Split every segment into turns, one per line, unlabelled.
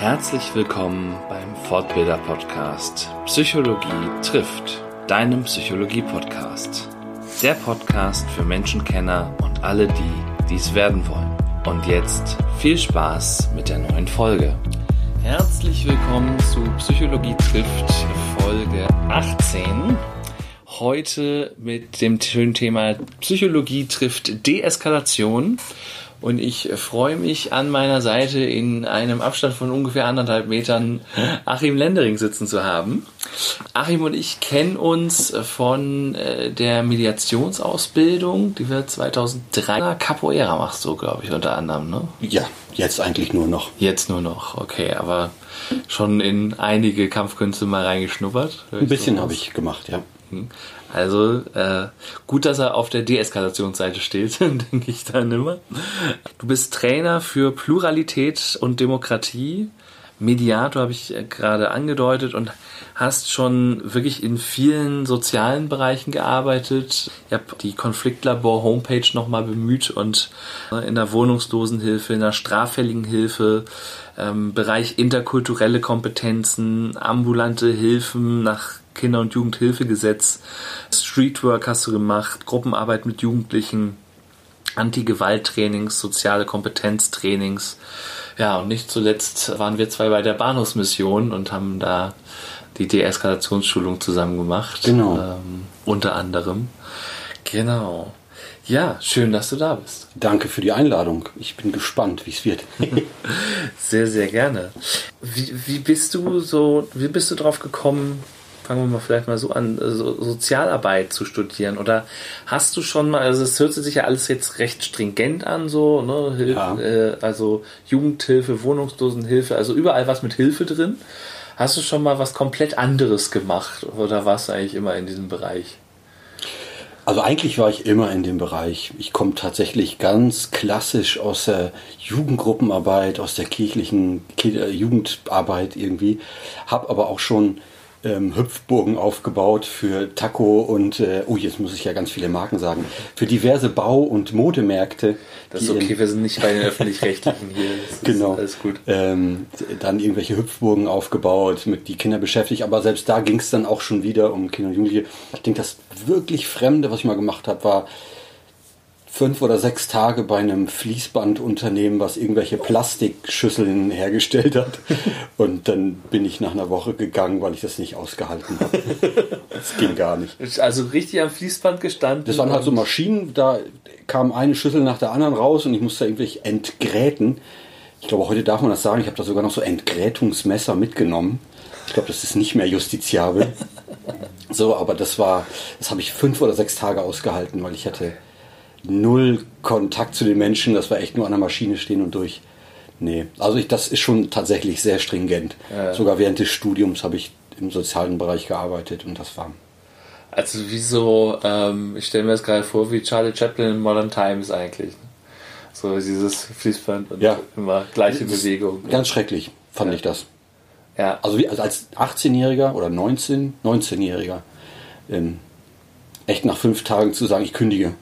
Herzlich willkommen beim Fortbilder Podcast Psychologie trifft, deinem Psychologie Podcast. Der Podcast für Menschenkenner und alle die, dies werden wollen. Und jetzt viel Spaß mit der neuen Folge. Herzlich willkommen zu Psychologie trifft Folge 18. Heute mit dem schönen Thema Psychologie trifft Deeskalation. Und ich freue mich an meiner Seite in einem Abstand von ungefähr anderthalb Metern Achim Lendering sitzen zu haben. Achim und ich kennen uns von äh, der Mediationsausbildung, die wir 2003 Capoeira machst du, glaube ich, unter anderem, ne?
Ja, jetzt eigentlich nur noch.
Jetzt nur noch, okay, aber schon in einige Kampfkünste mal reingeschnuppert.
Ein bisschen habe ich gemacht, ja.
Also äh, gut, dass er auf der Deeskalationsseite steht, denke ich dann immer. Du bist Trainer für Pluralität und Demokratie. Mediator habe ich gerade angedeutet und hast schon wirklich in vielen sozialen Bereichen gearbeitet. Ich habe die Konfliktlabor Homepage nochmal bemüht und äh, in der Wohnungslosenhilfe, in der straffälligen Hilfe, ähm, Bereich interkulturelle Kompetenzen, ambulante Hilfen nach Kinder- und Jugendhilfegesetz, Streetwork hast du gemacht, Gruppenarbeit mit Jugendlichen, Anti-Gewalt-Trainings, soziale Kompetenztrainings. Ja, und nicht zuletzt waren wir zwei bei der Bahnhofsmission und haben da die Deeskalationsschulung zusammen gemacht.
Genau.
Ähm, unter anderem. Genau. Ja, schön, dass du da bist.
Danke für die Einladung. Ich bin gespannt, wie es wird.
sehr, sehr gerne. Wie, wie bist du so, wie bist du drauf gekommen, fangen wir mal vielleicht mal so an, so Sozialarbeit zu studieren? Oder hast du schon mal, also es hört sich ja alles jetzt recht stringent an, so, ne? Hilf, ja. äh, also Jugendhilfe, Wohnungslosenhilfe, also überall was mit Hilfe drin. Hast du schon mal was komplett anderes gemacht oder warst du eigentlich immer in diesem Bereich?
Also eigentlich war ich immer in dem Bereich. Ich komme tatsächlich ganz klassisch aus der Jugendgruppenarbeit, aus der kirchlichen Jugendarbeit irgendwie, habe aber auch schon ähm, Hüpfburgen aufgebaut für Taco und, äh, oh, jetzt muss ich ja ganz viele Marken sagen, für diverse Bau- und Modemärkte.
Das ist okay, wir sind nicht bei den Öffentlich-Rechtlichen hier. Das
genau. alles gut. Ähm, dann irgendwelche Hüpfburgen aufgebaut, mit die Kinder beschäftigt, aber selbst da ging es dann auch schon wieder um Kinder und Jugendliche. Ich denke, das wirklich Fremde, was ich mal gemacht habe, war fünf oder sechs Tage bei einem Fließbandunternehmen, was irgendwelche Plastikschüsseln hergestellt hat. Und dann bin ich nach einer Woche gegangen, weil ich das nicht ausgehalten habe. Das ging gar nicht.
Also richtig am Fließband gestanden.
Das waren halt so Maschinen, da kam eine Schüssel nach der anderen raus und ich musste irgendwie entgräten. Ich glaube, heute darf man das sagen. Ich habe da sogar noch so Entgrätungsmesser mitgenommen. Ich glaube, das ist nicht mehr justiziabel. So, aber das war, das habe ich fünf oder sechs Tage ausgehalten, weil ich hatte null Kontakt zu den Menschen. Das war echt nur an der Maschine stehen und durch. Nee, also ich, das ist schon tatsächlich sehr stringent. Ja. Sogar während des Studiums habe ich im sozialen Bereich gearbeitet und das war.
Also wie so, ähm, ich stelle mir das gerade vor, wie Charlie Chaplin in Modern Times eigentlich. So dieses Fließband und
ja.
immer gleiche Bewegung.
Ganz schrecklich fand ja. ich das.
Ja.
Also wie, also als 18-Jähriger oder 19, 19-Jähriger, ähm, echt nach fünf Tagen zu sagen, ich kündige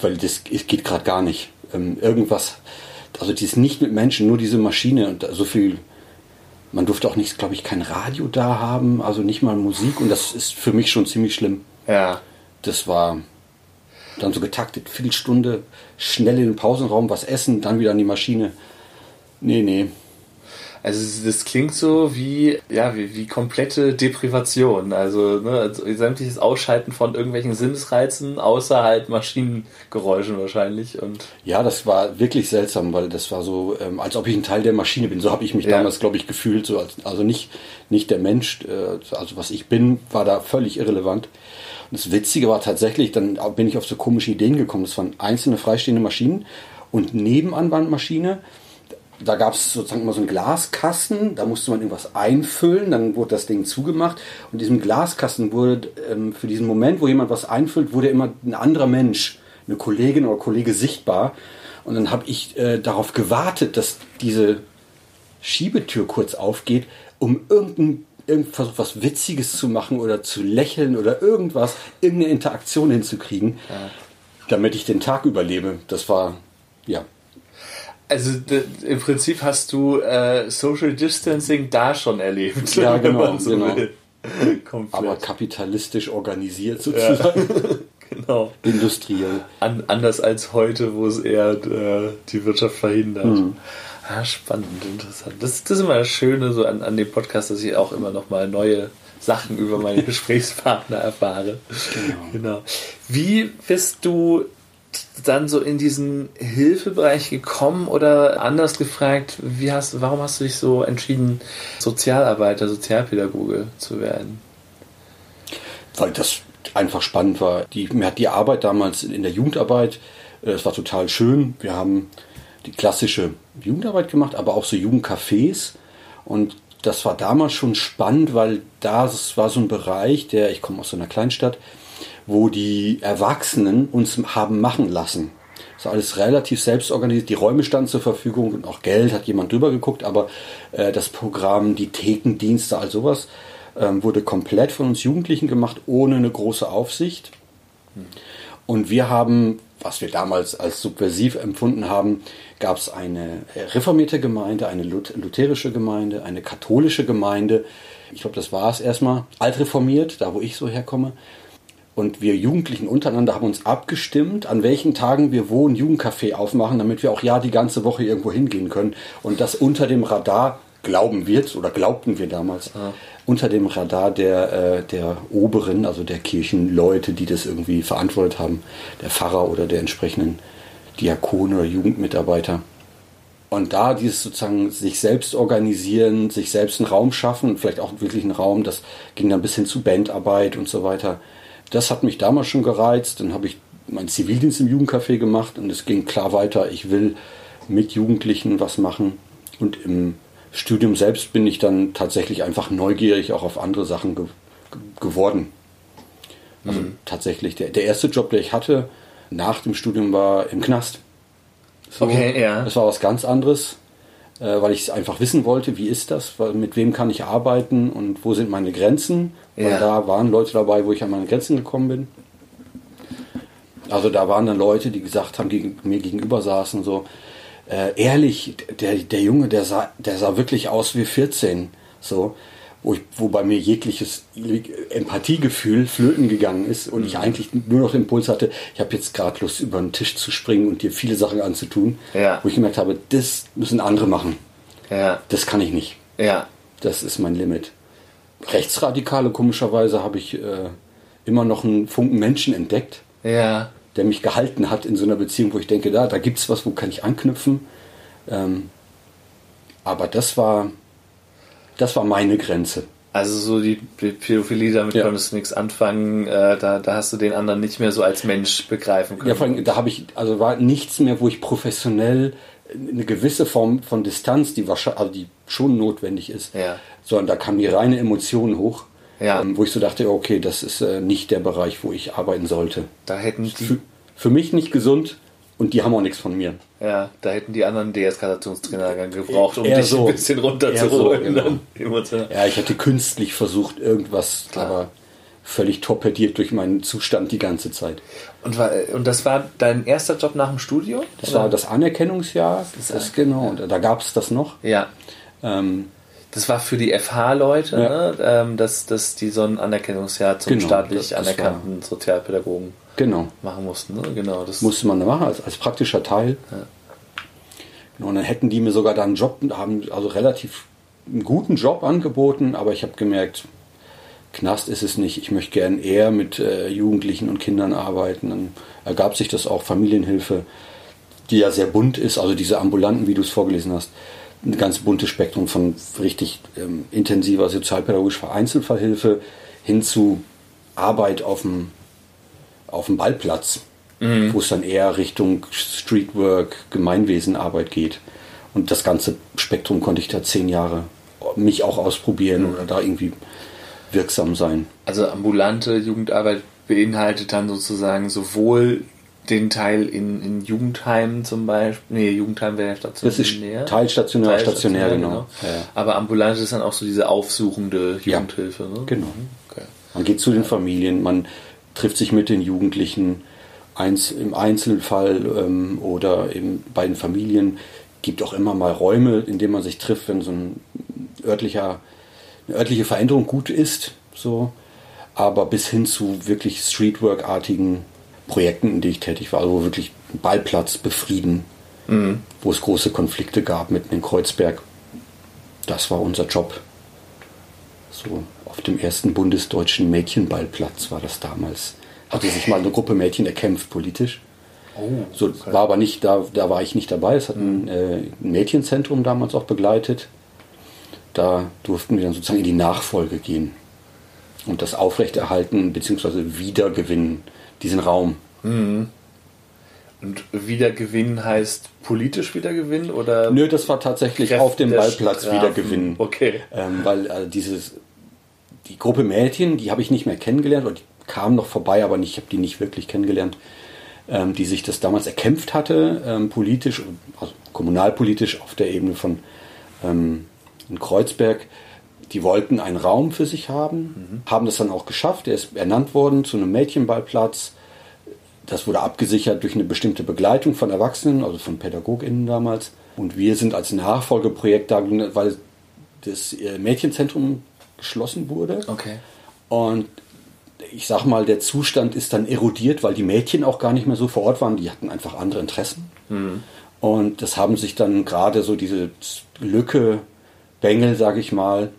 weil das geht gerade gar nicht. Ähm, irgendwas, also die ist nicht mit Menschen, nur diese Maschine und so viel. Man durfte auch nicht, glaube ich, kein Radio da haben, also nicht mal Musik und das ist für mich schon ziemlich schlimm.
Ja.
Das war dann so getaktet, Viertelstunde, schnell in den Pausenraum was essen, dann wieder an die Maschine. Nee, nee,
also das klingt so wie, ja, wie, wie komplette Deprivation. Also, ne, also sämtliches Ausschalten von irgendwelchen Sinnesreizen, außer halt Maschinengeräuschen wahrscheinlich. Und
ja, das war wirklich seltsam, weil das war so, ähm, als ob ich ein Teil der Maschine bin. So habe ich mich ja. damals, glaube ich, gefühlt. So als, also nicht, nicht der Mensch, äh, also was ich bin, war da völlig irrelevant. Und das Witzige war tatsächlich, dann bin ich auf so komische Ideen gekommen. Das waren einzelne freistehende Maschinen und nebenan war eine Maschine da gab es sozusagen immer so einen Glaskasten, da musste man irgendwas einfüllen, dann wurde das Ding zugemacht und diesem Glaskasten wurde ähm, für diesen Moment, wo jemand was einfüllt, wurde immer ein anderer Mensch, eine Kollegin oder Kollege sichtbar und dann habe ich äh, darauf gewartet, dass diese Schiebetür kurz aufgeht, um irgendein versucht was Witziges zu machen oder zu lächeln oder irgendwas, irgendeine Interaktion hinzukriegen, ja. damit ich den Tag überlebe. Das war, ja,
Also im Prinzip hast du äh, Social Distancing da schon erlebt.
Ja, genau. So genau. Aber kapitalistisch organisiert sozusagen. Ja, genau. Industriell.
An, anders als heute, wo es eher äh, die Wirtschaft verhindert. Mhm. Ah, spannend, interessant. Das, das ist immer das Schöne so an, an dem Podcast, dass ich auch immer noch mal neue Sachen über meine Gesprächspartner erfahre. Genau. genau. Wie bist du dann so in diesen Hilfebereich gekommen oder anders gefragt, wie hast, warum hast du dich so entschieden, Sozialarbeiter, Sozialpädagoge zu werden?
Weil das einfach spannend war. Die, mir hat die Arbeit damals in der Jugendarbeit, äh, es war total schön. Wir haben die klassische Jugendarbeit gemacht, aber auch so Jugendcafés. Und das war damals schon spannend, weil das war so ein Bereich, der, ich komme aus so einer Kleinstadt, wo die Erwachsenen uns haben machen lassen. Das ist alles relativ selbst organisiert. Die Räume standen zur Verfügung und auch Geld hat jemand drüber geguckt, aber äh, das Programm, die Thekendienste, all sowas ähm, wurde komplett von uns Jugendlichen gemacht, ohne eine große Aufsicht. Und wir haben, was wir damals als subversiv empfunden haben, gab es eine reformierte Gemeinde, eine lutherische Gemeinde, eine katholische Gemeinde. Ich glaube, das war es erstmal. Altreformiert, da wo ich so herkomme. Und wir Jugendlichen untereinander haben uns abgestimmt, an welchen Tagen wir wo ein Jugendcafé aufmachen, damit wir auch ja die ganze Woche irgendwo hingehen können. Und das unter dem Radar glauben wird, oder glaubten wir damals, ja. unter dem Radar der, äh, der Oberen, also der Kirchenleute, die das irgendwie verantwortet haben, der Pfarrer oder der entsprechenden Diakone oder Jugendmitarbeiter. Und da dieses sozusagen sich selbst organisieren, sich selbst einen Raum schaffen, vielleicht auch wirklich einen Raum, das ging dann bis hin zu Bandarbeit und so weiter das hat mich damals schon gereizt. Dann habe ich meinen Zivildienst im Jugendcafé gemacht und es ging klar weiter. Ich will mit Jugendlichen was machen. Und im Studium selbst bin ich dann tatsächlich einfach neugierig auch auf andere Sachen ge geworden. Also mhm. tatsächlich, der, der erste Job, der ich hatte nach dem Studium war im Knast. So, okay, ja. Das war was ganz anderes, weil ich einfach wissen wollte, wie ist das, mit wem kann ich arbeiten und wo sind meine Grenzen weil ja. da waren Leute dabei, wo ich an meine Grenzen gekommen bin. Also da waren dann Leute, die gesagt haben, die mir gegenüber saßen, so, äh, ehrlich, der, der Junge, der sah, der sah wirklich aus wie 14. So, wo, ich, wo bei mir jegliches Empathiegefühl flöten gegangen ist und ich mhm. eigentlich nur noch den Impuls hatte, ich habe jetzt gerade Lust, über den Tisch zu springen und dir viele Sachen anzutun, ja. wo ich gemerkt habe, das müssen andere machen. Ja. Das kann ich nicht. Ja. Das ist mein Limit. Rechtsradikale, komischerweise, habe ich äh, immer noch einen Funken Menschen entdeckt, ja. der mich gehalten hat in so einer Beziehung, wo ich denke, da, da gibt es was, wo kann ich anknüpfen. Ähm, aber das war, das war meine Grenze.
Also so die Pädophilie, damit ja. konntest du nichts anfangen, äh, da, da hast du den anderen nicht mehr so als Mensch begreifen können.
Ja, vor allem, da habe ich, also war nichts mehr, wo ich professionell eine gewisse Form von Distanz, die wahrscheinlich, also die schon notwendig ist, ja sondern da kam die reine Emotion hoch. Ja. Ähm, wo ich so dachte, okay, das ist äh, nicht der Bereich, wo ich arbeiten sollte.
Da hätten die
für, für, mich nicht gesund und die haben auch nichts von mir.
Ja, da hätten die anderen Deeskalationstrainer gebraucht, um Eher dich so. ein bisschen runterzuholen.
So, genau. Ja, ich hatte künstlich versucht, irgendwas, Klar. aber völlig torpediert durch meinen Zustand die ganze Zeit.
Und, war, und das war dein erster Job nach dem Studio?
Das oder? war das Anerkennungsjahr. Das, das genau, ja. da gab es das noch. Ja.
Ähm, das war für die FH-Leute, ja. ne? ähm, dass, dass die so ein Anerkennungsjahr zum genau, staatlich das, das anerkannten. Sozialpädagogen
genau.
machen mussten. Ne? Genau,
das musste man da machen als, als praktischer Teil. Ja. Genau, und dann hätten die mir sogar dann einen Job, haben also relativ einen guten Job angeboten, aber ich habe gemerkt, Knast ist es nicht. Ich möchte gern eher mit äh, Jugendlichen und Kindern arbeiten. Dann ergab sich das auch Familienhilfe, die ja sehr bunt ist, also diese ambulanten, wie du es vorgelesen hast ein ganz buntes Spektrum von richtig ähm, intensiver sozialpädagogischer Einzelfallhilfe hin zu Arbeit auf dem, auf dem Ballplatz, mhm. wo es dann eher Richtung Streetwork, Gemeinwesenarbeit geht. Und das ganze Spektrum konnte ich da zehn Jahre mich auch ausprobieren mhm. oder da irgendwie wirksam sein.
Also ambulante Jugendarbeit beinhaltet dann sozusagen sowohl den Teil in, in Jugendheimen zum Beispiel. Nee, Jugendheim wäre ja stationär.
Das ist teilstationär, stationär, genau. genau.
Ja. Aber ambulant ist dann auch so diese aufsuchende Jugendhilfe. Ja,
ne? Genau. Mhm. Okay. Man geht zu den Familien, man trifft sich mit den Jugendlichen eins, im Einzelfall ähm, oder eben bei den Familien gibt auch immer mal Räume, in denen man sich trifft, wenn so ein örtlicher, eine örtliche Veränderung gut ist. So. Aber bis hin zu wirklich Streetwork-artigen Projekten, in denen ich tätig war, also wirklich Ballplatz befrieden, mhm. wo es große Konflikte gab mitten in Kreuzberg. Das war unser Job. So auf dem ersten bundesdeutschen Mädchenballplatz war das damals. Hatte sich mal eine Gruppe Mädchen erkämpft politisch. Oh, so okay. war aber nicht, da, da war ich nicht dabei. Es hat ein, mhm. äh, ein Mädchenzentrum damals auch begleitet. Da durften wir dann sozusagen in die Nachfolge gehen und das aufrechterhalten bzw. wiedergewinnen, diesen Raum.
Mhm. Und wiedergewinnen heißt politisch wiedergewinnen oder?
Nö, das war tatsächlich Kräfte auf dem Ballplatz wiedergewinnen.
Okay.
Ähm, weil also dieses, die Gruppe Mädchen, die habe ich nicht mehr kennengelernt, oder die kamen noch vorbei, aber nicht, ich habe die nicht wirklich kennengelernt, ähm, die sich das damals erkämpft hatte, ähm, politisch, also kommunalpolitisch auf der Ebene von ähm, in Kreuzberg. Die wollten einen Raum für sich haben, mhm. haben das dann auch geschafft. Er ist ernannt worden zu einem Mädchenballplatz das wurde abgesichert durch eine bestimmte Begleitung von Erwachsenen, also von PädagogInnen damals. Und wir sind als Nachfolgeprojekt da, weil das äh, Mädchenzentrum geschlossen wurde.
Okay.
Und ich sag mal, der Zustand ist dann erodiert, weil die Mädchen auch gar nicht mehr so vor Ort waren. Die hatten einfach andere Interessen. Mhm. Und das haben sich dann gerade so diese Lücke, Bengel, sage ich mal,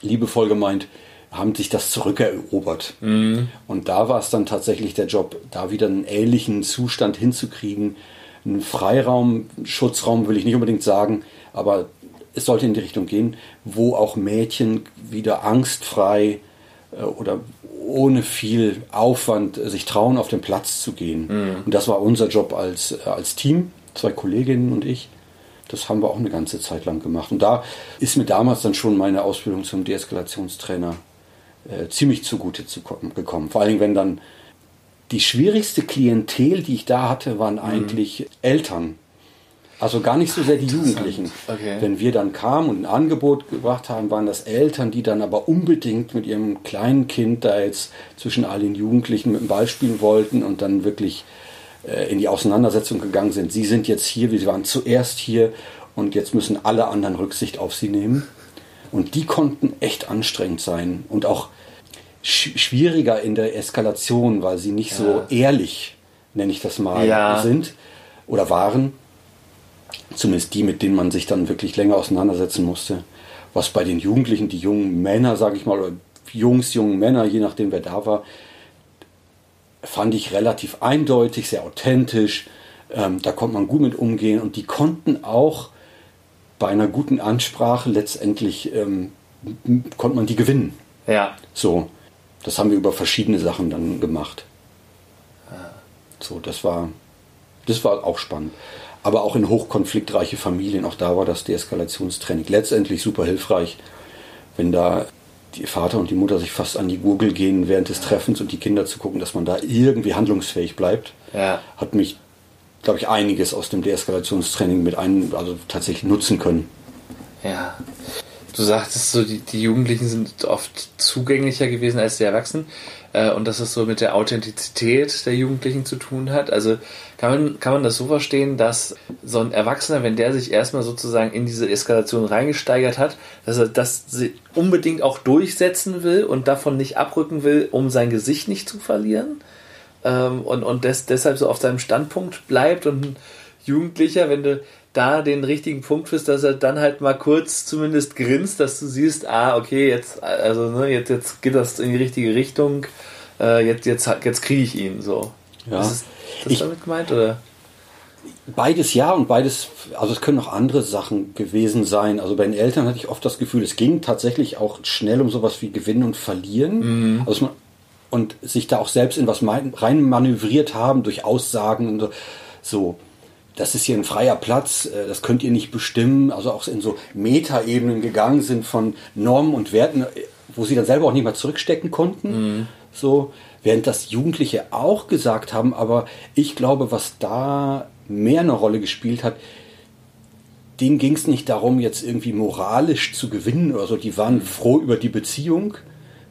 liebevoll gemeint, haben sich das zurückerobert. Mhm. Und da war es dann tatsächlich der Job, da wieder einen ähnlichen Zustand hinzukriegen. Ein Freiraum, Schutzraum will ich nicht unbedingt sagen, aber es sollte in die Richtung gehen, wo auch Mädchen wieder angstfrei äh, oder ohne viel Aufwand sich trauen, auf den Platz zu gehen. Mhm. Und das war unser Job als, äh, als Team, zwei Kolleginnen und ich. Das haben wir auch eine ganze Zeit lang gemacht. Und da ist mir damals dann schon meine Ausbildung zum Deeskalationstrainer äh, ziemlich zugute zu gekommen. Vor allen Dingen, wenn dann die schwierigste Klientel, die ich da hatte, waren mhm. eigentlich Eltern. Also gar nicht so sehr die Jugendlichen. Okay. Wenn wir dann kamen und ein Angebot gebracht haben, waren das Eltern, die dann aber unbedingt mit ihrem kleinen Kind da jetzt zwischen all den Jugendlichen mit dem Ball spielen wollten und dann wirklich äh, in die Auseinandersetzung gegangen sind. Sie sind jetzt hier, wir waren zuerst hier und jetzt müssen alle anderen Rücksicht auf sie nehmen. Und die konnten echt anstrengend sein und auch sch schwieriger in der Eskalation, weil sie nicht ja. so ehrlich, nenne ich das mal, ja. sind oder waren. Zumindest die, mit denen man sich dann wirklich länger auseinandersetzen musste. Was bei den Jugendlichen, die jungen Männer, sage ich mal, oder Jungs, jungen Männer, je nachdem wer da war, fand ich relativ eindeutig, sehr authentisch. Ähm, da konnte man gut mit umgehen und die konnten auch bei einer guten Ansprache letztendlich ähm, konnte man die gewinnen.
Ja.
So, das haben wir über verschiedene Sachen dann gemacht. So, das war, das war auch spannend. Aber auch in hochkonfliktreiche Familien, auch da war das Deeskalationstraining letztendlich super hilfreich, wenn da die Vater und die Mutter sich fast an die Gurgel gehen während des Treffens und die Kinder zu gucken, dass man da irgendwie handlungsfähig bleibt,
ja.
hat mich glaube ich, einiges aus dem Deeskalationstraining mit ein, also tatsächlich nutzen können.
Ja. Du sagtest so, die, die Jugendlichen sind oft zugänglicher gewesen als die Erwachsenen äh, und dass es so mit der Authentizität der Jugendlichen zu tun hat. Also kann man, kann man das so verstehen, dass so ein Erwachsener, wenn der sich erstmal sozusagen in diese Eskalation reingesteigert hat, dass er das unbedingt auch durchsetzen will und davon nicht abrücken will, um sein Gesicht nicht zu verlieren? ähm, und, und des, deshalb so auf seinem Standpunkt bleibt und ein Jugendlicher, wenn du da den richtigen Punkt bist, dass er dann halt mal kurz zumindest grinst, dass du siehst, ah, okay, jetzt, also, ne, jetzt, jetzt geht das in die richtige Richtung, äh, jetzt, jetzt, jetzt kriege ich ihn so.
Ja.
Ist das ich, damit gemeint, oder?
Beides ja und beides, also es können auch andere Sachen gewesen sein. Also bei den Eltern hatte ich oft das Gefühl, es ging tatsächlich auch schnell um sowas wie Gewinnen und Verlieren. Mhm. Also man, und sich da auch selbst in was rein manövriert haben durch Aussagen und so. Das ist hier ein freier Platz, äh, das könnt ihr nicht bestimmen. Also auch in so Metaebenen gegangen sind von Normen und Werten, wo sie dann selber auch nicht mehr zurückstecken konnten. Mhm. So, während das Jugendliche auch gesagt haben, aber ich glaube, was da mehr eine Rolle gespielt hat, denen ging es nicht darum, jetzt irgendwie moralisch zu gewinnen oder so. Die waren froh über die Beziehung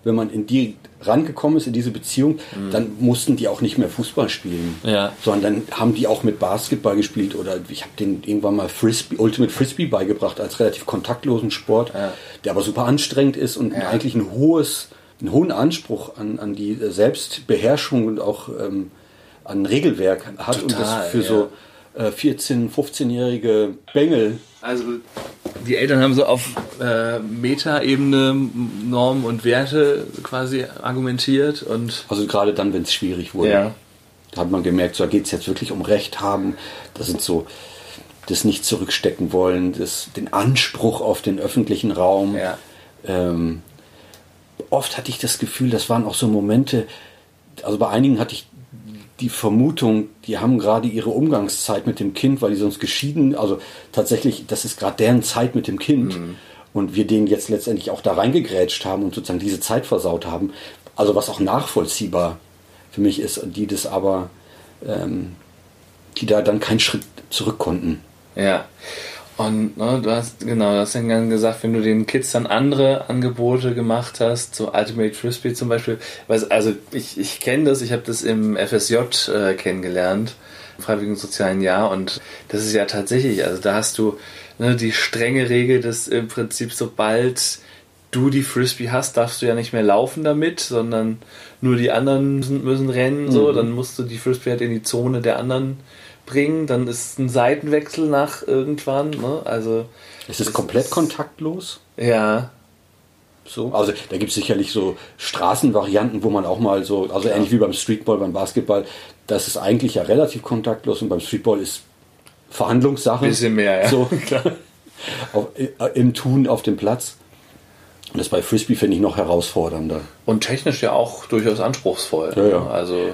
wenn man in die rangekommen ist, in diese Beziehung, mhm. dann mussten die auch nicht mehr Fußball spielen.
Ja.
Sondern dann haben die auch mit Basketball gespielt oder ich habe denen irgendwann mal Frisbee, Ultimate Frisbee beigebracht als relativ kontaktlosen Sport, ja. der aber super anstrengend ist und ja. eigentlich ein hohes, einen hohen Anspruch an, an die Selbstbeherrschung und auch ähm, an Regelwerk hat Total, und das für so äh, 14, 15-jährige Bengel.
Also die Eltern haben so auf äh, Meta-Ebene Normen und Werte quasi argumentiert und.
Also gerade dann, wenn es schwierig wurde.
Ja.
Da hat man gemerkt, so, da geht es jetzt wirklich um Recht haben. Das sind so das nicht zurückstecken wollen, das, den Anspruch auf den öffentlichen Raum.
Ja.
Ähm, oft hatte ich das Gefühl, das waren auch so Momente, also bei einigen hatte ich die Vermutung, die haben gerade ihre Umgangszeit mit dem Kind, weil die sonst geschieden, also tatsächlich, das ist gerade deren Zeit mit dem Kind. Mhm. Und wir denen jetzt letztendlich auch da reingegrätscht haben und sozusagen diese Zeit versaut haben. Also was auch nachvollziehbar für mich ist, die das aber, ähm, die da dann keinen Schritt zurück konnten.
Ja. Und ne, du hast, genau, du hast dann gesagt, wenn du den Kids dann andere Angebote gemacht hast, so Ultimate Frisbee zum Beispiel, also ich, ich kenne das, ich habe das im FSJ äh, kennengelernt, im Freiwilligen Sozialen Jahr, und das ist ja tatsächlich, also da hast du ne, die strenge Regel, dass im Prinzip sobald du die Frisbee hast, darfst du ja nicht mehr laufen damit, sondern nur die anderen müssen, müssen rennen, so, mhm. dann musst du die Frisbee halt in die Zone der anderen bringen, dann ist ein Seitenwechsel nach irgendwann. Ne? Also
ist es komplett ist, kontaktlos?
Ja.
So, also da gibt es sicherlich so Straßenvarianten, wo man auch mal so, also ja. ähnlich wie beim Streetball, beim Basketball, das ist eigentlich ja relativ kontaktlos und beim Streetball ist Verhandlungssache.
Bisschen mehr, ja.
So, auf, äh, Im Tun auf dem Platz. Und das bei Frisbee finde ich noch herausfordernder.
Und technisch ja auch durchaus anspruchsvoll.
Ja, ja.
Also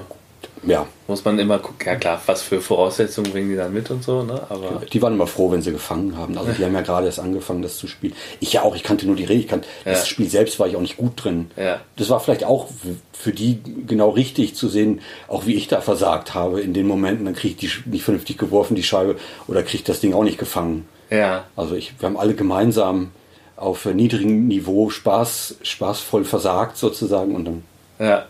ja.
Muss man immer gucken, ja klar, was für Voraussetzungen bringen die dann mit und so, ne? Aber
die waren immer froh, wenn sie gefangen haben. Also die haben ja gerade erst angefangen, das zu spielen. Ich ja auch, ich kannte nur die Regel, ich kannte, ja. das Spiel selbst war ich auch nicht gut drin.
Ja.
Das war vielleicht auch für die genau richtig zu sehen, auch wie ich da versagt habe in den Momenten, dann kriege ich die nicht vernünftig geworfen, die Scheibe, oder kriege ich das Ding auch nicht gefangen.
Ja.
Also ich, wir haben alle gemeinsam auf niedrigem Niveau Spaß, spaßvoll versagt sozusagen und dann.
Ja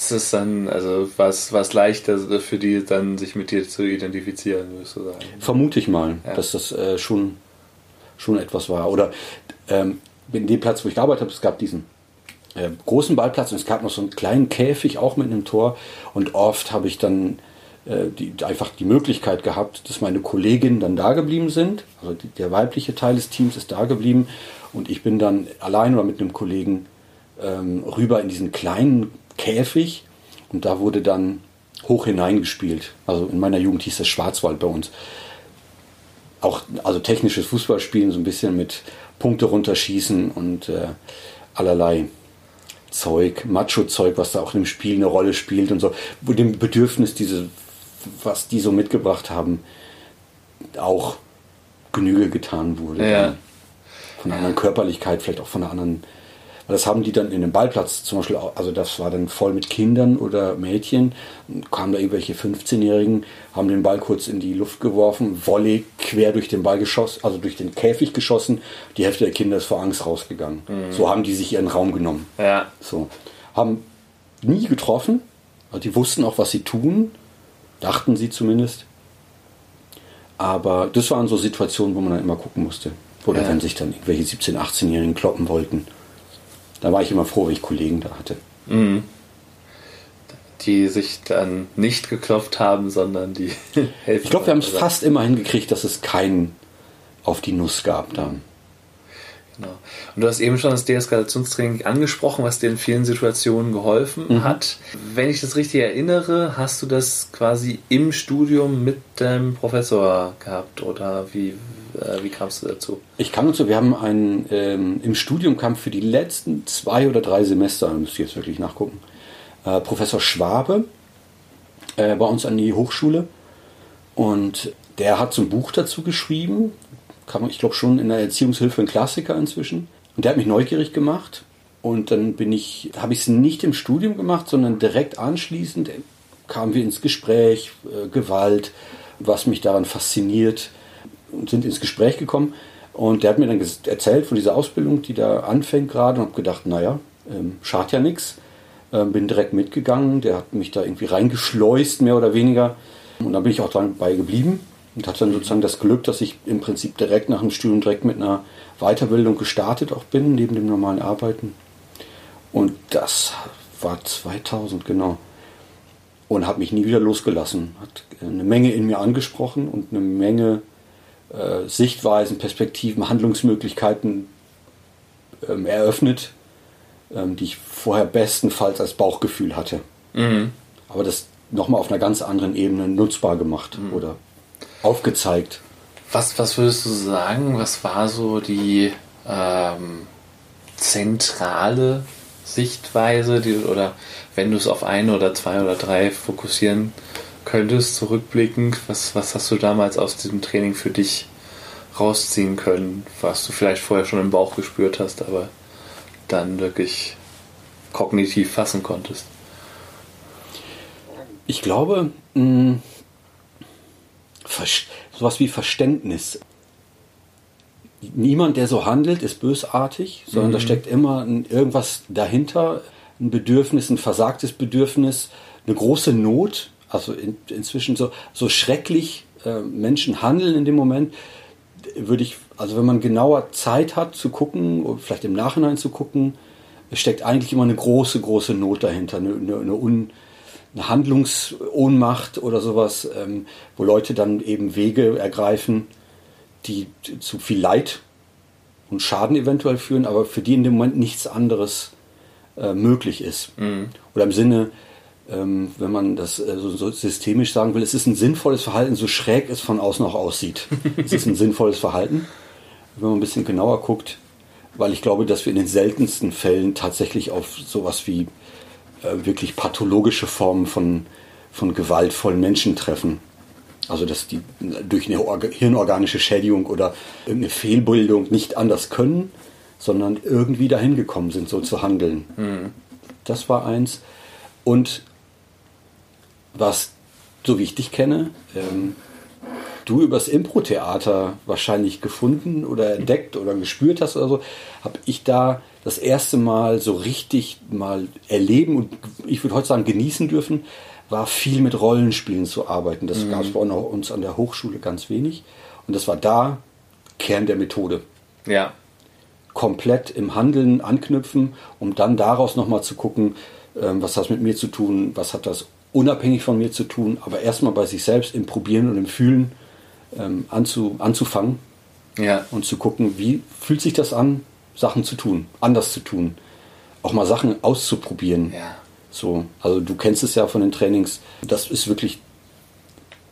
das ist dann, also was, was leichter für die dann, sich mit dir zu identifizieren, würdest du sagen.
Vermute ich mal, ja. dass das äh, schon, schon etwas war. Oder ähm, in dem Platz, wo ich gearbeitet habe, es gab diesen äh, großen Ballplatz und es gab noch so einen kleinen Käfig auch mit einem Tor. Und oft habe ich dann äh, die, einfach die Möglichkeit gehabt, dass meine Kolleginnen dann da geblieben sind. Also die, der weibliche Teil des Teams ist da geblieben und ich bin dann allein oder mit einem Kollegen ähm, rüber in diesen kleinen Käfig und da wurde dann hoch hineingespielt. Also in meiner Jugend hieß das Schwarzwald bei uns. Auch also technisches Fußballspielen, so ein bisschen mit Punkte runterschießen und äh, allerlei Zeug, Macho-Zeug, was da auch im Spiel eine Rolle spielt und so, wo dem Bedürfnis, diese, was die so mitgebracht haben, auch Genüge getan wurde.
Ja.
Von einer anderen Körperlichkeit, vielleicht auch von einer anderen das haben die dann in den Ballplatz zum Beispiel, also das war dann voll mit Kindern oder Mädchen, kamen da irgendwelche 15-Jährigen, haben den Ball kurz in die Luft geworfen, Volley quer durch den Ball geschossen, also durch den Käfig geschossen. Die Hälfte der Kinder ist vor Angst rausgegangen. Mhm. So haben die sich ihren Raum genommen.
Ja.
So. Haben nie getroffen, also die wussten auch, was sie tun, dachten sie zumindest. Aber das waren so Situationen, wo man dann immer gucken musste. Oder ja. wenn sich dann irgendwelche 17-, 18-Jährigen kloppen wollten. Da war ich immer froh, wenn ich Kollegen da hatte.
Mhm. Die sich dann nicht geklopft haben, sondern die
helfen. Ich glaube, wir haben es fast immer hingekriegt, dass es keinen auf die Nuss gab dann.
Genau. Und du hast eben schon das Deeskalationstraining angesprochen, was dir in vielen Situationen geholfen mhm. hat. Wenn ich das richtig erinnere, hast du das quasi im Studium mit dem Professor gehabt oder wie, äh, wie kamst du dazu?
Ich kam dazu, wir haben einen, ähm, im Studium kam für die letzten zwei oder drei Semester, müsste ich jetzt wirklich nachgucken, äh, Professor Schwabe äh, bei uns an die Hochschule und der hat so ein Buch dazu geschrieben, kann ich glaube schon in der Erziehungshilfe ein Klassiker inzwischen. Und der hat mich neugierig gemacht. Und dann bin ich, habe ich es nicht im Studium gemacht, sondern direkt anschließend kamen wir ins Gespräch, äh, Gewalt, was mich daran fasziniert und sind ins Gespräch gekommen. Und der hat mir dann erzählt von dieser Ausbildung, die da anfängt gerade und habe gedacht, naja, ähm, schadet ja nichts. Ähm, bin direkt mitgegangen, der hat mich da irgendwie reingeschleust, mehr oder weniger. Und da bin ich auch dabei geblieben und hatte dann sozusagen das Glück, dass ich im Prinzip direkt nach dem Studium direkt mit einer Weiterbildung gestartet auch bin, neben dem normalen Arbeiten. Und das war 2000, genau. Und habe mich nie wieder losgelassen. Hat eine Menge in mir angesprochen und eine Menge äh, Sichtweisen, Perspektiven, Handlungsmöglichkeiten ähm, eröffnet, ähm, die ich vorher bestenfalls als Bauchgefühl hatte. Mhm. Aber das nochmal auf einer ganz anderen Ebene nutzbar gemacht mhm. oder aufgezeigt.
Was, was würdest du sagen, was war so die ähm, zentrale Sichtweise, die, oder wenn du es auf eine oder zwei oder drei fokussieren könntest, zurückblickend, was, was hast du damals aus diesem Training für dich rausziehen können, was du vielleicht vorher schon im Bauch gespürt hast, aber dann wirklich kognitiv fassen konntest?
Ich glaube, mh, sowas wie Verständnis. Niemand, der so handelt, ist bösartig, sondern mhm. da steckt immer irgendwas dahinter, ein Bedürfnis, ein versagtes Bedürfnis, eine große Not. Also in, inzwischen so, so schrecklich äh, Menschen handeln in dem Moment, würde ich, also wenn man genauer Zeit hat zu gucken, oder vielleicht im Nachhinein zu gucken, steckt eigentlich immer eine große, große Not dahinter, eine, eine, eine, Un, eine Handlungsohnmacht oder sowas, ähm, wo Leute dann eben Wege ergreifen, die zu viel Leid und Schaden eventuell führen, aber für die in dem Moment nichts anderes äh, möglich ist. Mhm. Oder im Sinne, ähm, wenn man das äh, so, so, systemisch sagen will, es ist ein sinnvolles Verhalten, so schräg es von außen auch aussieht. es ist ein sinnvolles Verhalten, wenn man ein bisschen genauer guckt, weil ich glaube, dass wir in den seltensten Fällen tatsächlich auf sowas wie äh, wirklich pathologische Formen von, von gewaltvollen Menschen treffen. Also dass die durch eine hirnorganische Schädigung oder irgendeine Fehlbildung nicht anders können, sondern irgendwie dahin gekommen sind, so zu handeln. Mhm. Das war eins. Und was, so wie ich dich kenne, ähm, du übers Impro-Theater wahrscheinlich gefunden oder entdeckt oder gespürt hast oder so, habe ich da das erste Mal so richtig mal erleben und ich würde heute sagen genießen dürfen, war viel mit Rollenspielen zu arbeiten. Das mhm. gab es bei uns an der Hochschule ganz wenig. Und das war da Kern der Methode.
Ja.
Komplett im Handeln anknüpfen, um dann daraus nochmal zu gucken, ähm, was hat das mit mir zu tun, was hat das unabhängig von mir zu tun, aber erstmal bei sich selbst im Probieren und im Fühlen ähm, anzu, anzufangen
ja.
und zu gucken, wie fühlt sich das an, Sachen zu tun, anders zu tun, auch mal Sachen auszuprobieren.
Ja.
So, also du kennst es ja von den Trainings. Das ist wirklich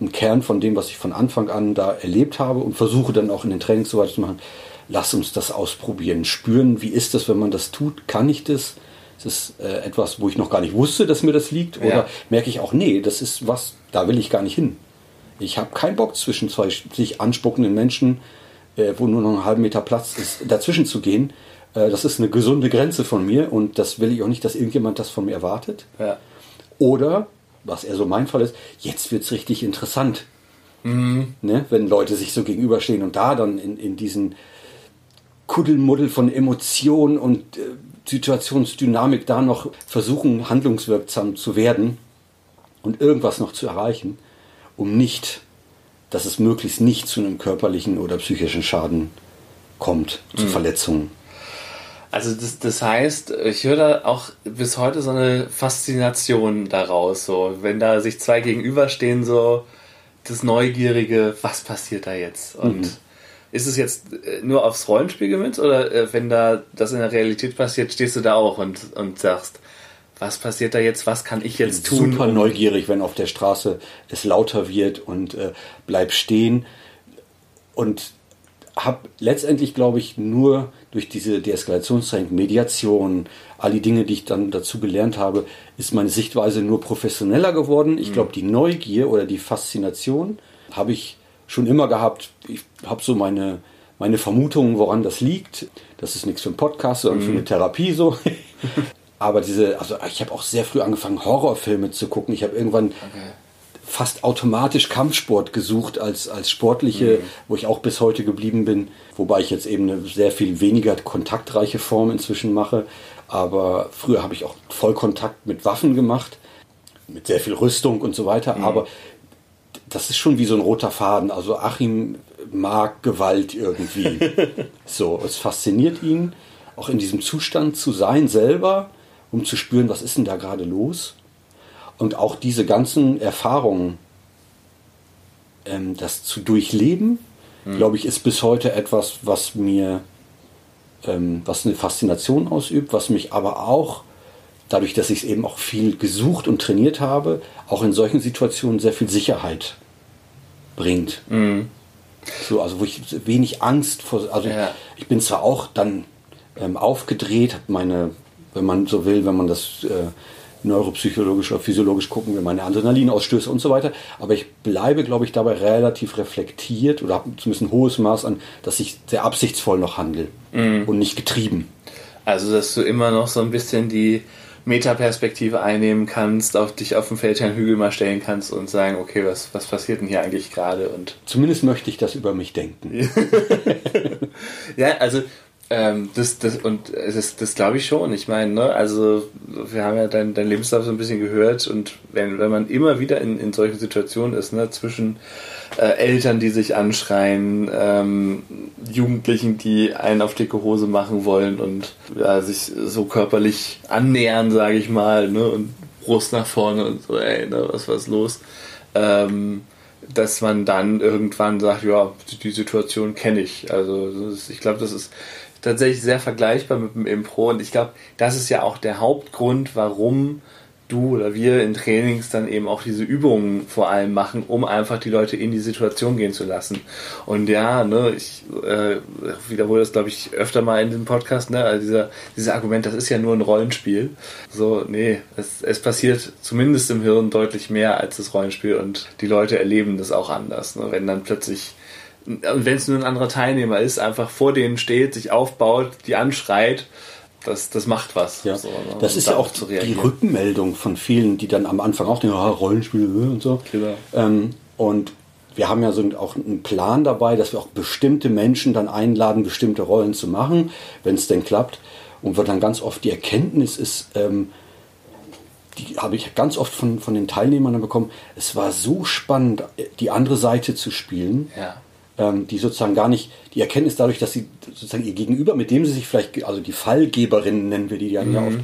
ein Kern von dem, was ich von Anfang an da erlebt habe und versuche dann auch in den Trainings so weit zu machen. Lass uns das ausprobieren, spüren, wie ist das, wenn man das tut? Kann ich das? Ist es äh, etwas, wo ich noch gar nicht wusste, dass mir das liegt? Oder ja. merke ich auch, nee, das ist was, da will ich gar nicht hin. Ich habe keinen Bock zwischen zwei sich anspuckenden Menschen, äh, wo nur noch einen halben Meter Platz ist, dazwischen zu gehen. Äh, das ist eine gesunde Grenze von mir und das will ich auch nicht, dass irgendjemand das von mir erwartet.
Ja.
Oder, was eher so mein Fall ist, jetzt wird es richtig interessant.
Mhm.
Ne? Wenn Leute sich so gegenüberstehen und da dann in, in diesen Kuddelmuddel von Emotionen und äh, Situationsdynamik da noch versuchen, handlungswirksam zu werden und irgendwas noch zu erreichen, um nicht, dass es möglichst nicht zu einem körperlichen oder psychischen Schaden kommt, zu mhm. Verletzungen.
Also das, das heißt, ich höre da auch bis heute so eine Faszination daraus, so wenn da sich zwei gegenüberstehen, so das Neugierige, was passiert da jetzt? Und mhm. Ist es jetzt äh, nur aufs Rollenspiel gemünzt oder äh, wenn da das in der Realität passiert, stehst du da auch und, und sagst, was passiert da jetzt, was kann ich jetzt tun?
Super neugierig, wenn auf der Straße es lauter wird und äh, bleib stehen. Und habe letztendlich, glaube ich, nur durch diese Deeskalationstraining, Mediation, all die Dinge, die ich dann dazu gelernt habe, ist meine Sichtweise nur professioneller geworden. Ich mhm. glaube, die Neugier oder die Faszination habe ich schon immer gehabt. Ich habe so meine, meine Vermutungen, woran das liegt. Das ist nichts für einen Podcast, sondern mhm. für eine Therapie so. Aber diese, also ich habe auch sehr früh angefangen, Horrorfilme zu gucken. Ich habe irgendwann okay. fast automatisch Kampfsport gesucht als, als sportliche, mhm. wo ich auch bis heute geblieben bin. Wobei ich jetzt eben eine sehr viel weniger kontaktreiche Form inzwischen mache. Aber früher habe ich auch Vollkontakt mit Waffen gemacht, mit sehr viel Rüstung und so weiter. Mhm. Aber das ist schon wie so ein roter Faden. Also Achim mag Gewalt irgendwie. so, es fasziniert ihn, auch in diesem Zustand zu sein selber, um zu spüren, was ist denn da gerade los. Und auch diese ganzen Erfahrungen, ähm, das zu durchleben, mhm. glaube ich, ist bis heute etwas, was mir, ähm, was eine Faszination ausübt, was mich aber auch, dadurch, dass ich es eben auch viel gesucht und trainiert habe, auch in solchen Situationen sehr viel Sicherheit bringt. Mhm. So, also wo ich wenig Angst vor, also ja. ich, bin zwar auch dann ähm, aufgedreht, habe meine, wenn man so will, wenn man das äh, neuropsychologisch oder physiologisch gucken, wenn meine Adrenalinausstöße und so weiter, aber ich bleibe, glaube ich, dabei relativ reflektiert oder habe zumindest ein hohes Maß an, dass ich sehr absichtsvoll noch handle mhm. und nicht getrieben.
Also, dass du immer noch so ein bisschen die Metaperspektive einnehmen kannst, auf dich auf dem Feldherrnhügel mal stellen kannst und sagen, okay, was, was passiert denn hier eigentlich gerade? Und
Zumindest möchte ich das über mich denken.
ja, also ähm, das, das, und das, das glaube ich schon. Ich meine, ne, also wir haben ja dein, dein Lebenslauf so ein bisschen gehört und wenn, wenn man immer wieder in, in solchen Situationen ist, ne, zwischen äh, Eltern, die sich anschreien, ähm, Jugendlichen, die einen auf dicke Hose machen wollen und ja, sich so körperlich annähern, sage ich mal, ne, und Brust nach vorne und so, ey, ne, was was los? Ähm, dass man dann irgendwann sagt, ja, die Situation kenne ich. Also ist, ich glaube, das ist tatsächlich sehr vergleichbar mit dem Impro und ich glaube, das ist ja auch der Hauptgrund, warum du oder wir in Trainings dann eben auch diese Übungen vor allem machen, um einfach die Leute in die Situation gehen zu lassen. Und ja, ne, ich äh, wiederhole das, glaube ich, öfter mal in diesem Podcast, ne, also dieser, dieser Argument, das ist ja nur ein Rollenspiel. So, nee, es, es passiert zumindest im Hirn deutlich mehr als das Rollenspiel und die Leute erleben das auch anders. Ne, wenn dann plötzlich wenn es nur ein anderer Teilnehmer ist, einfach vor denen steht, sich aufbaut, die anschreit, das, das macht was.
Ja. So, ne? Das ist ja auch die Rückmeldung von vielen, die dann am Anfang auch denken, oh, Rollenspiele äh, und so. Genau. Ähm, und wir haben ja so auch einen Plan dabei, dass wir auch bestimmte Menschen dann einladen, bestimmte Rollen zu machen, wenn es denn klappt. Und wo dann ganz oft die Erkenntnis ist, ähm, die habe ich ganz oft von, von den Teilnehmern bekommen, es war so spannend, die andere Seite zu spielen. Ja die sozusagen gar nicht, die Erkenntnis dadurch, dass sie sozusagen ihr Gegenüber, mit dem sie sich vielleicht, also die Fallgeberinnen nennen wir die ja mhm. oft,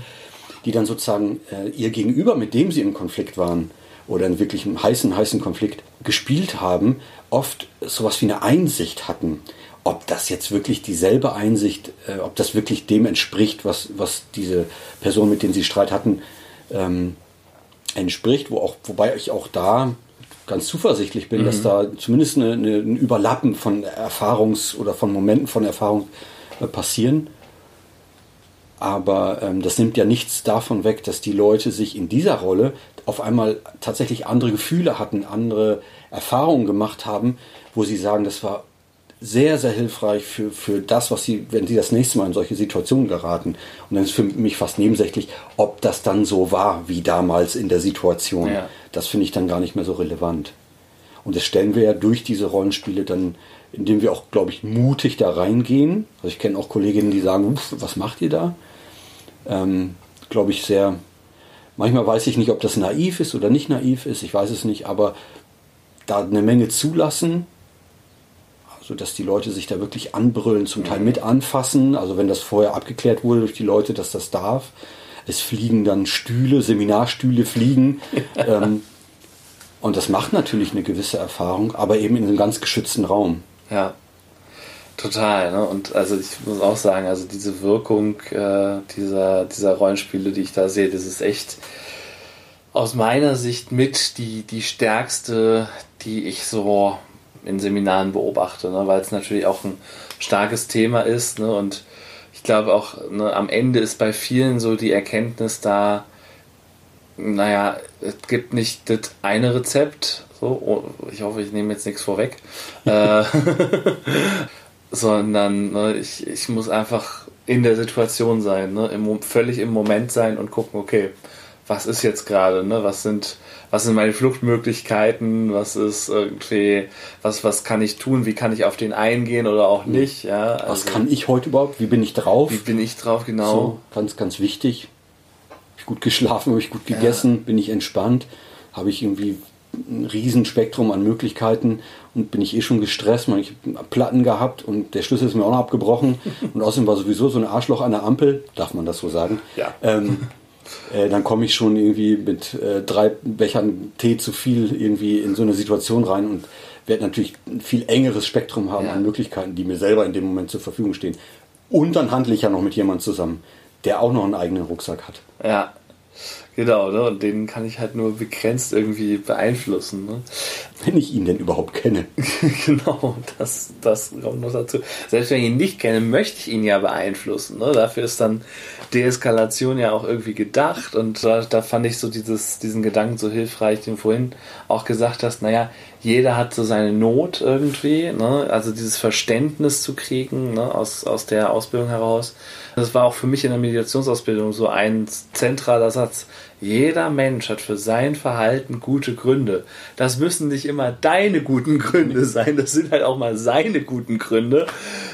die dann sozusagen äh, ihr Gegenüber, mit dem sie im Konflikt waren, oder in wirklich einem heißen, heißen Konflikt gespielt haben, oft sowas wie eine Einsicht hatten. Ob das jetzt wirklich dieselbe Einsicht, äh, ob das wirklich dem entspricht, was, was diese Personen, mit denen sie Streit hatten, ähm, entspricht, wo auch, wobei ich auch da ganz zuversichtlich bin, mhm. dass da zumindest eine, eine, ein Überlappen von Erfahrungs- oder von Momenten von Erfahrung äh, passieren. Aber ähm, das nimmt ja nichts davon weg, dass die Leute sich in dieser Rolle auf einmal tatsächlich andere Gefühle hatten, andere Erfahrungen gemacht haben, wo sie sagen, das war sehr, sehr hilfreich für, für das, was sie, wenn sie das nächste Mal in solche Situationen geraten. Und dann ist für mich fast nebensächlich, ob das dann so war wie damals in der Situation. Ja. Das finde ich dann gar nicht mehr so relevant. Und das stellen wir ja durch diese Rollenspiele dann, indem wir auch, glaube ich, mutig da reingehen. Also ich kenne auch Kolleginnen, die sagen, was macht ihr da? Ähm, glaube ich, sehr. Manchmal weiß ich nicht, ob das naiv ist oder nicht naiv ist, ich weiß es nicht, aber da eine Menge zulassen, sodass die Leute sich da wirklich anbrüllen, zum Teil mit anfassen. Also wenn das vorher abgeklärt wurde durch die Leute, dass das darf. Es fliegen dann Stühle, Seminarstühle fliegen. ähm, und das macht natürlich eine gewisse Erfahrung, aber eben in einem ganz geschützten Raum.
Ja, total. Ne? Und also ich muss auch sagen, also diese Wirkung äh, dieser, dieser Rollenspiele, die ich da sehe, das ist echt aus meiner Sicht mit die, die stärkste, die ich so in Seminaren beobachte, ne? weil es natürlich auch ein starkes Thema ist. Ne? Und ich glaube auch, ne, am Ende ist bei vielen so die Erkenntnis da, naja, es gibt nicht das eine Rezept, so, oh, ich hoffe, ich nehme jetzt nichts vorweg, äh, sondern ne, ich, ich muss einfach in der Situation sein, ne, im, völlig im Moment sein und gucken, okay, was ist jetzt gerade, ne? Was sind, was sind meine Fluchtmöglichkeiten, was ist irgendwie, was, was kann ich tun, wie kann ich auf den eingehen oder auch nicht, ja.
Also, was kann ich heute überhaupt, wie bin ich drauf?
Wie bin ich drauf, genau. So,
ganz, ganz wichtig. Habe ich gut geschlafen, habe ich gut gegessen, ja. bin ich entspannt, habe ich irgendwie ein Riesenspektrum an Möglichkeiten und bin ich eh schon gestresst. Ich habe Platten gehabt und der Schlüssel ist mir auch noch abgebrochen. Und außerdem war sowieso so ein Arschloch an der Ampel, darf man das so sagen.
Ja.
Ähm, äh, dann komme ich schon irgendwie mit äh, drei Bechern Tee zu viel irgendwie in so eine Situation rein und werde natürlich ein viel engeres Spektrum haben ja. an Möglichkeiten, die mir selber in dem Moment zur Verfügung stehen. Und dann handle ich ja noch mit jemandem zusammen, der auch noch einen eigenen Rucksack hat.
Ja, Genau, ne? und den kann ich halt nur begrenzt irgendwie beeinflussen. Ne?
Wenn ich ihn denn überhaupt kenne.
genau, das, das kommt noch dazu. Selbst wenn ich ihn nicht kenne, möchte ich ihn ja beeinflussen. Ne? Dafür ist dann Deeskalation ja auch irgendwie gedacht und da, da fand ich so dieses, diesen Gedanken so hilfreich, den du vorhin auch gesagt hast, naja, jeder hat so seine Not irgendwie, ne? also dieses Verständnis zu kriegen ne? aus, aus der Ausbildung heraus. Das war auch für mich in der Mediationsausbildung so ein zentraler Satz. Jeder Mensch hat für sein Verhalten gute Gründe. Das müssen nicht immer deine guten Gründe sein, das sind halt auch mal seine guten Gründe.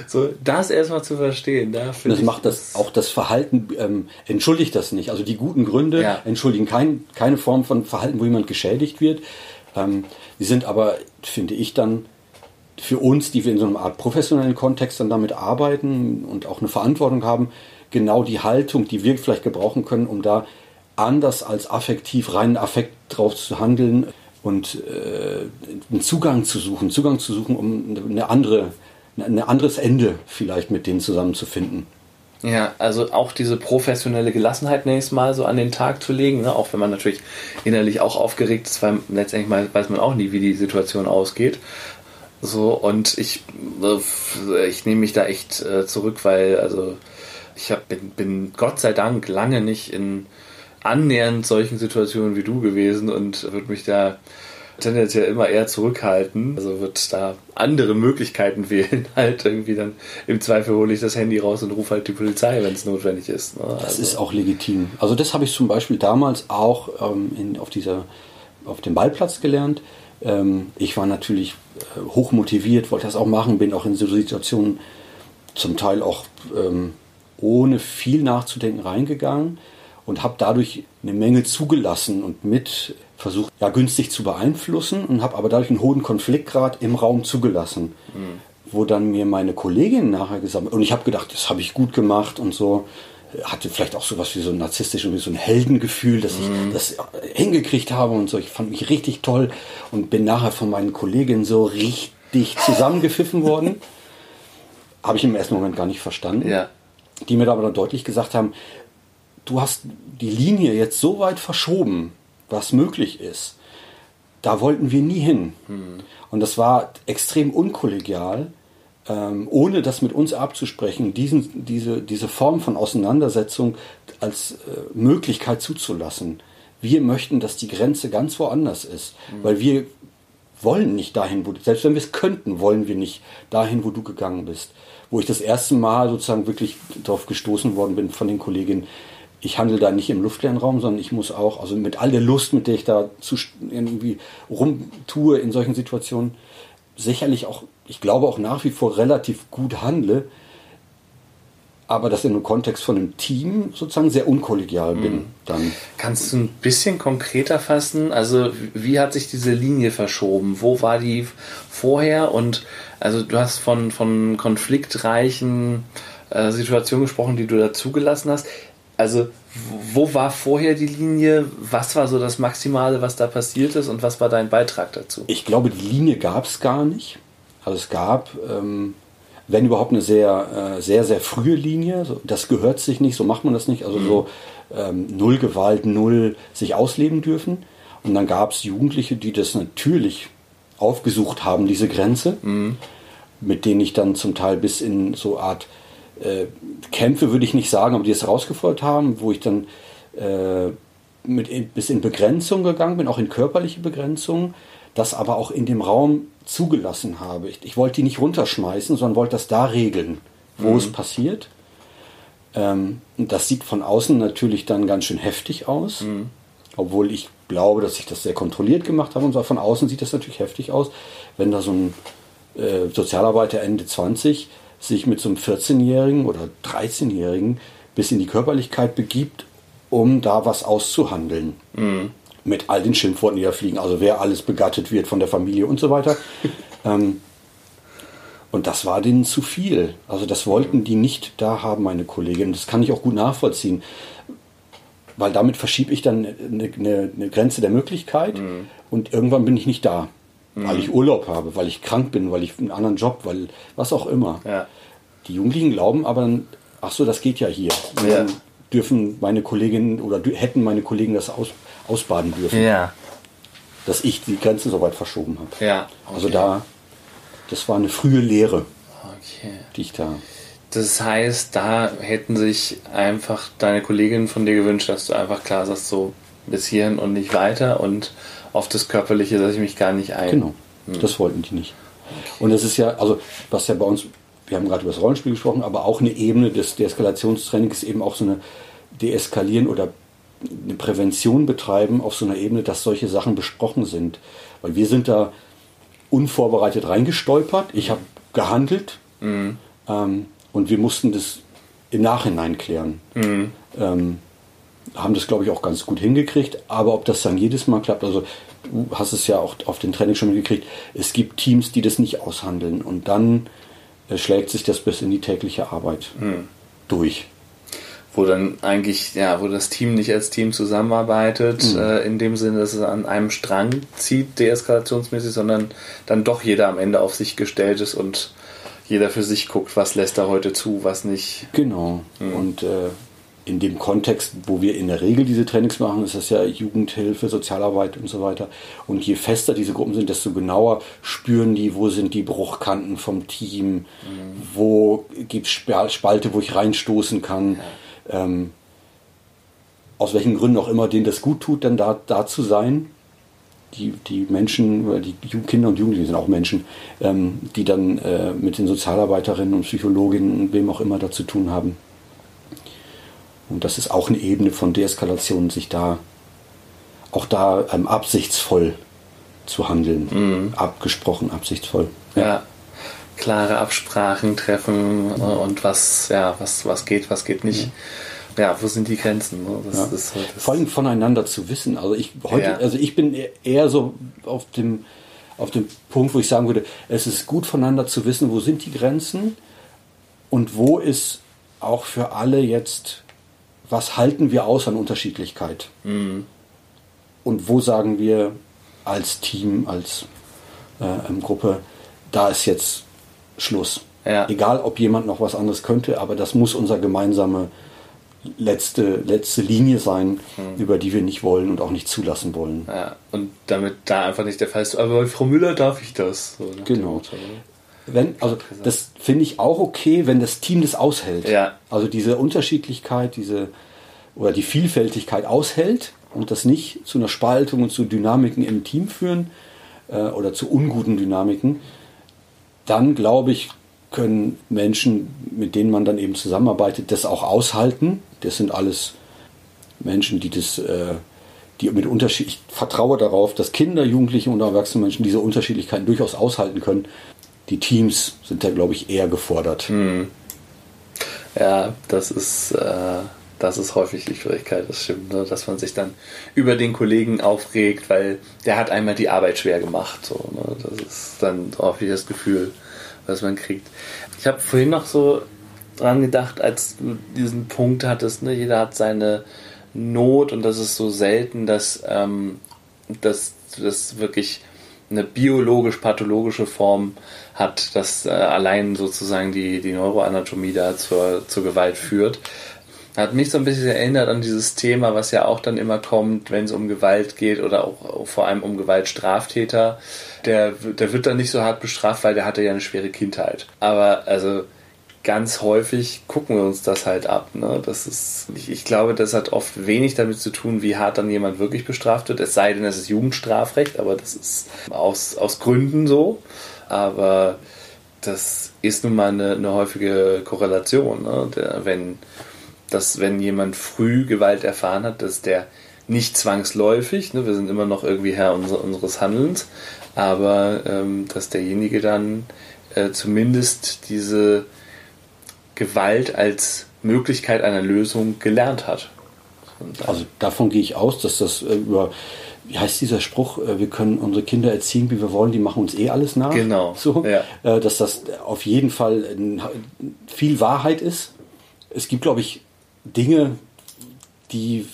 So, das erstmal zu verstehen. Da
das macht das auch das Verhalten, ähm, entschuldigt das nicht. Also die guten Gründe ja. entschuldigen kein, keine Form von Verhalten, wo jemand geschädigt wird. Ähm, die sind aber, finde ich, dann für uns, die wir in so einer Art professionellen Kontext dann damit arbeiten und auch eine Verantwortung haben, genau die Haltung, die wir vielleicht gebrauchen können, um da anders als affektiv, reinen Affekt drauf zu handeln und äh, einen Zugang zu suchen, Zugang zu suchen, um eine andere, ein anderes Ende vielleicht mit denen zusammenzufinden.
Ja, also auch diese professionelle Gelassenheit nächstes Mal so an den Tag zu legen, ne? auch wenn man natürlich innerlich auch aufgeregt ist, weil letztendlich weiß man auch nie, wie die Situation ausgeht. So, und ich, äh, ich nehme mich da echt äh, zurück, weil, also, ich hab, bin, bin Gott sei Dank lange nicht in annähernd solchen Situationen wie du gewesen und würde mich da tendenziell immer eher zurückhalten. Also wird da andere Möglichkeiten wählen. Halt irgendwie dann im Zweifel hole ich das Handy raus und rufe halt die Polizei, wenn es notwendig ist.
Ne? Das also. ist auch legitim. Also das habe ich zum Beispiel damals auch ähm, in, auf dieser auf dem Ballplatz gelernt. Ähm, ich war natürlich äh, hoch motiviert, wollte das auch machen, bin auch in so Situationen zum Teil auch ähm, ohne viel nachzudenken reingegangen und habe dadurch eine Menge zugelassen und mit versucht, ja, günstig zu beeinflussen und habe aber dadurch einen hohen Konfliktgrad im Raum zugelassen. Mhm. Wo dann mir meine Kollegin nachher gesagt und ich habe gedacht, das habe ich gut gemacht und so, hatte vielleicht auch sowas wie so ein narzisstisches, wie so ein Heldengefühl, dass mhm. ich das hingekriegt habe und so. Ich fand mich richtig toll und bin nachher von meinen Kolleginnen so richtig zusammengepfiffen worden. habe ich im ersten Moment gar nicht verstanden.
Ja.
Die mir aber dann deutlich gesagt haben, du hast die Linie jetzt so weit verschoben, was möglich ist. Da wollten wir nie hin. Mhm. Und das war extrem unkollegial ähm, ohne das mit uns abzusprechen, diesen, diese, diese Form von Auseinandersetzung als äh, Möglichkeit zuzulassen. Wir möchten, dass die Grenze ganz woanders ist, mhm. weil wir wollen nicht dahin, wo, selbst wenn wir es könnten, wollen wir nicht dahin, wo du gegangen bist. Wo ich das erste Mal sozusagen wirklich darauf gestoßen worden bin von den Kolleginnen, ich handle da nicht im luftleeren Raum, sondern ich muss auch, also mit all der Lust, mit der ich da zu, irgendwie rumtue in solchen Situationen, sicherlich auch ich glaube auch nach wie vor relativ gut handle, aber das in einem Kontext von einem Team sozusagen sehr unkollegial bin. Mhm. Dann.
Kannst du ein bisschen konkreter fassen? Also wie hat sich diese Linie verschoben? Wo war die vorher? Und also du hast von, von konfliktreichen äh, Situationen gesprochen, die du da zugelassen hast. Also wo war vorher die Linie? Was war so das Maximale, was da passiert ist? Und was war dein Beitrag dazu?
Ich glaube, die Linie gab es gar nicht. Also es gab, ähm, wenn überhaupt, eine sehr, äh, sehr, sehr frühe Linie. Das gehört sich nicht, so macht man das nicht. Also mhm. so ähm, null Gewalt, null sich ausleben dürfen. Und dann gab es Jugendliche, die das natürlich aufgesucht haben, diese Grenze, mhm. mit denen ich dann zum Teil bis in so Art äh, Kämpfe, würde ich nicht sagen, aber die es herausgefordert haben, wo ich dann äh, mit in, bis in Begrenzung gegangen bin, auch in körperliche Begrenzung, das aber auch in dem Raum zugelassen habe. Ich, ich wollte die nicht runterschmeißen, sondern wollte das da regeln, wo mhm. es passiert. Ähm, das sieht von außen natürlich dann ganz schön heftig aus. Mhm. Obwohl ich glaube, dass ich das sehr kontrolliert gemacht habe und so. Von außen sieht das natürlich heftig aus, wenn da so ein äh, Sozialarbeiter Ende 20 sich mit so einem 14-Jährigen oder 13-Jährigen bis in die Körperlichkeit begibt, um da was auszuhandeln. Mhm. Mit all den Schimpfworten, die da fliegen. Also wer alles begattet wird von der Familie und so weiter. ähm, und das war denen zu viel. Also das wollten die nicht da haben, meine Kollegin. Das kann ich auch gut nachvollziehen. Weil damit verschiebe ich dann eine, eine, eine Grenze der Möglichkeit mhm. und irgendwann bin ich nicht da. Mhm. Weil ich Urlaub habe, weil ich krank bin, weil ich einen anderen Job, weil was auch immer. Ja. Die Jugendlichen glauben aber, ach so, das geht ja hier. Ja. dürfen meine Kolleginnen oder hätten meine Kollegen das aus, ausbaden dürfen. Ja. Dass ich die Grenzen so weit verschoben habe. Ja. Okay. Also da das war eine frühe Lehre, okay. die ich da.
Das heißt, da hätten sich einfach deine Kolleginnen von dir gewünscht, dass du einfach klar sagst, so bis hierhin und nicht weiter und auf das Körperliche lasse ich mich gar nicht ein. Genau,
hm. das wollten die nicht. Okay. Und es ist ja, also was ja bei uns, wir haben gerade über das Rollenspiel gesprochen, aber auch eine Ebene des Deeskalationstrainings ist eben auch so eine Deeskalieren oder eine Prävention betreiben auf so einer Ebene, dass solche Sachen besprochen sind. Weil wir sind da unvorbereitet reingestolpert. Ich habe gehandelt mhm. ähm, und wir mussten das im Nachhinein klären. Mhm. Ähm, haben das, glaube ich, auch ganz gut hingekriegt. Aber ob das dann jedes Mal klappt, also du hast es ja auch auf den Training schon mitgekriegt, es gibt Teams, die das nicht aushandeln. Und dann äh, schlägt sich das bis in die tägliche Arbeit mhm. durch
wo dann eigentlich, ja, wo das Team nicht als Team zusammenarbeitet, mhm. äh, in dem Sinne, dass es an einem Strang zieht, deeskalationsmäßig, sondern dann doch jeder am Ende auf sich gestellt ist und jeder für sich guckt, was lässt er heute zu, was nicht.
Genau. Mhm. Und äh, in dem Kontext, wo wir in der Regel diese Trainings machen, ist das ja Jugendhilfe, Sozialarbeit und so weiter. Und je fester diese Gruppen sind, desto genauer spüren die, wo sind die Bruchkanten vom Team, mhm. wo gibt es Spalte, wo ich reinstoßen kann. Ja ähm, aus welchen Gründen auch immer, denen das gut tut, dann da, da zu sein. Die, die Menschen, die Kinder und Jugendlichen sind auch Menschen, ähm, die dann äh, mit den Sozialarbeiterinnen und Psychologinnen und wem auch immer da zu tun haben. Und das ist auch eine Ebene von Deeskalation, sich da auch da ähm, absichtsvoll zu handeln. Mhm. Abgesprochen, absichtsvoll.
Ja. ja. Klare Absprachen treffen mhm. und was, ja, was, was geht, was geht nicht. Mhm ja, wo sind die Grenzen? Ne?
Das, ja. das, das Vor allem voneinander zu wissen. Also ich heute, ja. also ich bin eher so auf dem, auf dem Punkt, wo ich sagen würde, es ist gut voneinander zu wissen, wo sind die Grenzen und wo ist auch für alle jetzt, was halten wir aus an Unterschiedlichkeit? Mhm. Und wo sagen wir als Team, als äh, Gruppe, da ist jetzt Schluss. Ja. Egal, ob jemand noch was anderes könnte, aber das muss unser gemeinsame letzte, letzte Linie sein, mhm. über die wir nicht wollen und auch nicht zulassen wollen.
Ja, und damit da einfach nicht der Fall ist, aber bei Frau Müller darf ich das. So
genau. Motto, ne? Wenn, also das finde ich auch okay, wenn das Team das aushält. Ja. Also diese Unterschiedlichkeit, diese oder die Vielfältigkeit aushält und das nicht zu einer Spaltung und zu Dynamiken im Team führen äh, oder zu unguten Dynamiken, dann glaube ich, können Menschen, mit denen man dann eben zusammenarbeitet, das auch aushalten. Das sind alles Menschen, die das, äh, die mit Unterschied, ich vertraue darauf, dass Kinder, Jugendliche und erwachsene Menschen diese Unterschiedlichkeiten durchaus aushalten können. Die Teams sind da, glaube ich, eher gefordert. Hm.
Ja, das ist, äh, das ist häufig die Schwierigkeit, das stimmt, ne? dass man sich dann über den Kollegen aufregt, weil der hat einmal die Arbeit schwer gemacht. So, ne? Das ist dann häufig das Gefühl, was man kriegt. Ich habe vorhin noch so dran gedacht, als du diesen Punkt hattest, ne, jeder hat seine Not und das ist so selten, dass ähm, das wirklich eine biologisch-pathologische Form hat, dass äh, allein sozusagen die, die Neuroanatomie da zur, zur Gewalt führt. Hat mich so ein bisschen erinnert an dieses Thema, was ja auch dann immer kommt, wenn es um Gewalt geht oder auch, vor allem um Gewaltstraftäter. Der, der wird dann nicht so hart bestraft, weil der hatte ja eine schwere Kindheit. Aber also ganz häufig gucken wir uns das halt ab. Ne? Das ist, ich, ich, glaube, das hat oft wenig damit zu tun, wie hart dann jemand wirklich bestraft wird. Es sei denn, es ist Jugendstrafrecht, aber das ist aus, aus Gründen so. Aber das ist nun mal eine, eine häufige Korrelation. Ne? Der, wenn dass wenn jemand früh Gewalt erfahren hat, dass der Nicht zwangsläufig, ne? wir sind immer noch irgendwie Herr unser, unseres Handelns, aber ähm, dass derjenige dann äh, zumindest diese Gewalt als Möglichkeit einer Lösung gelernt hat.
Also davon gehe ich aus, dass das äh, über, wie heißt dieser Spruch, äh, wir können unsere Kinder erziehen, wie wir wollen, die machen uns eh alles nach.
Genau.
So, ja. Äh, dass das auf jeden Fall viel Wahrheit ist. Es gibt, glaube ich, Dinge, die,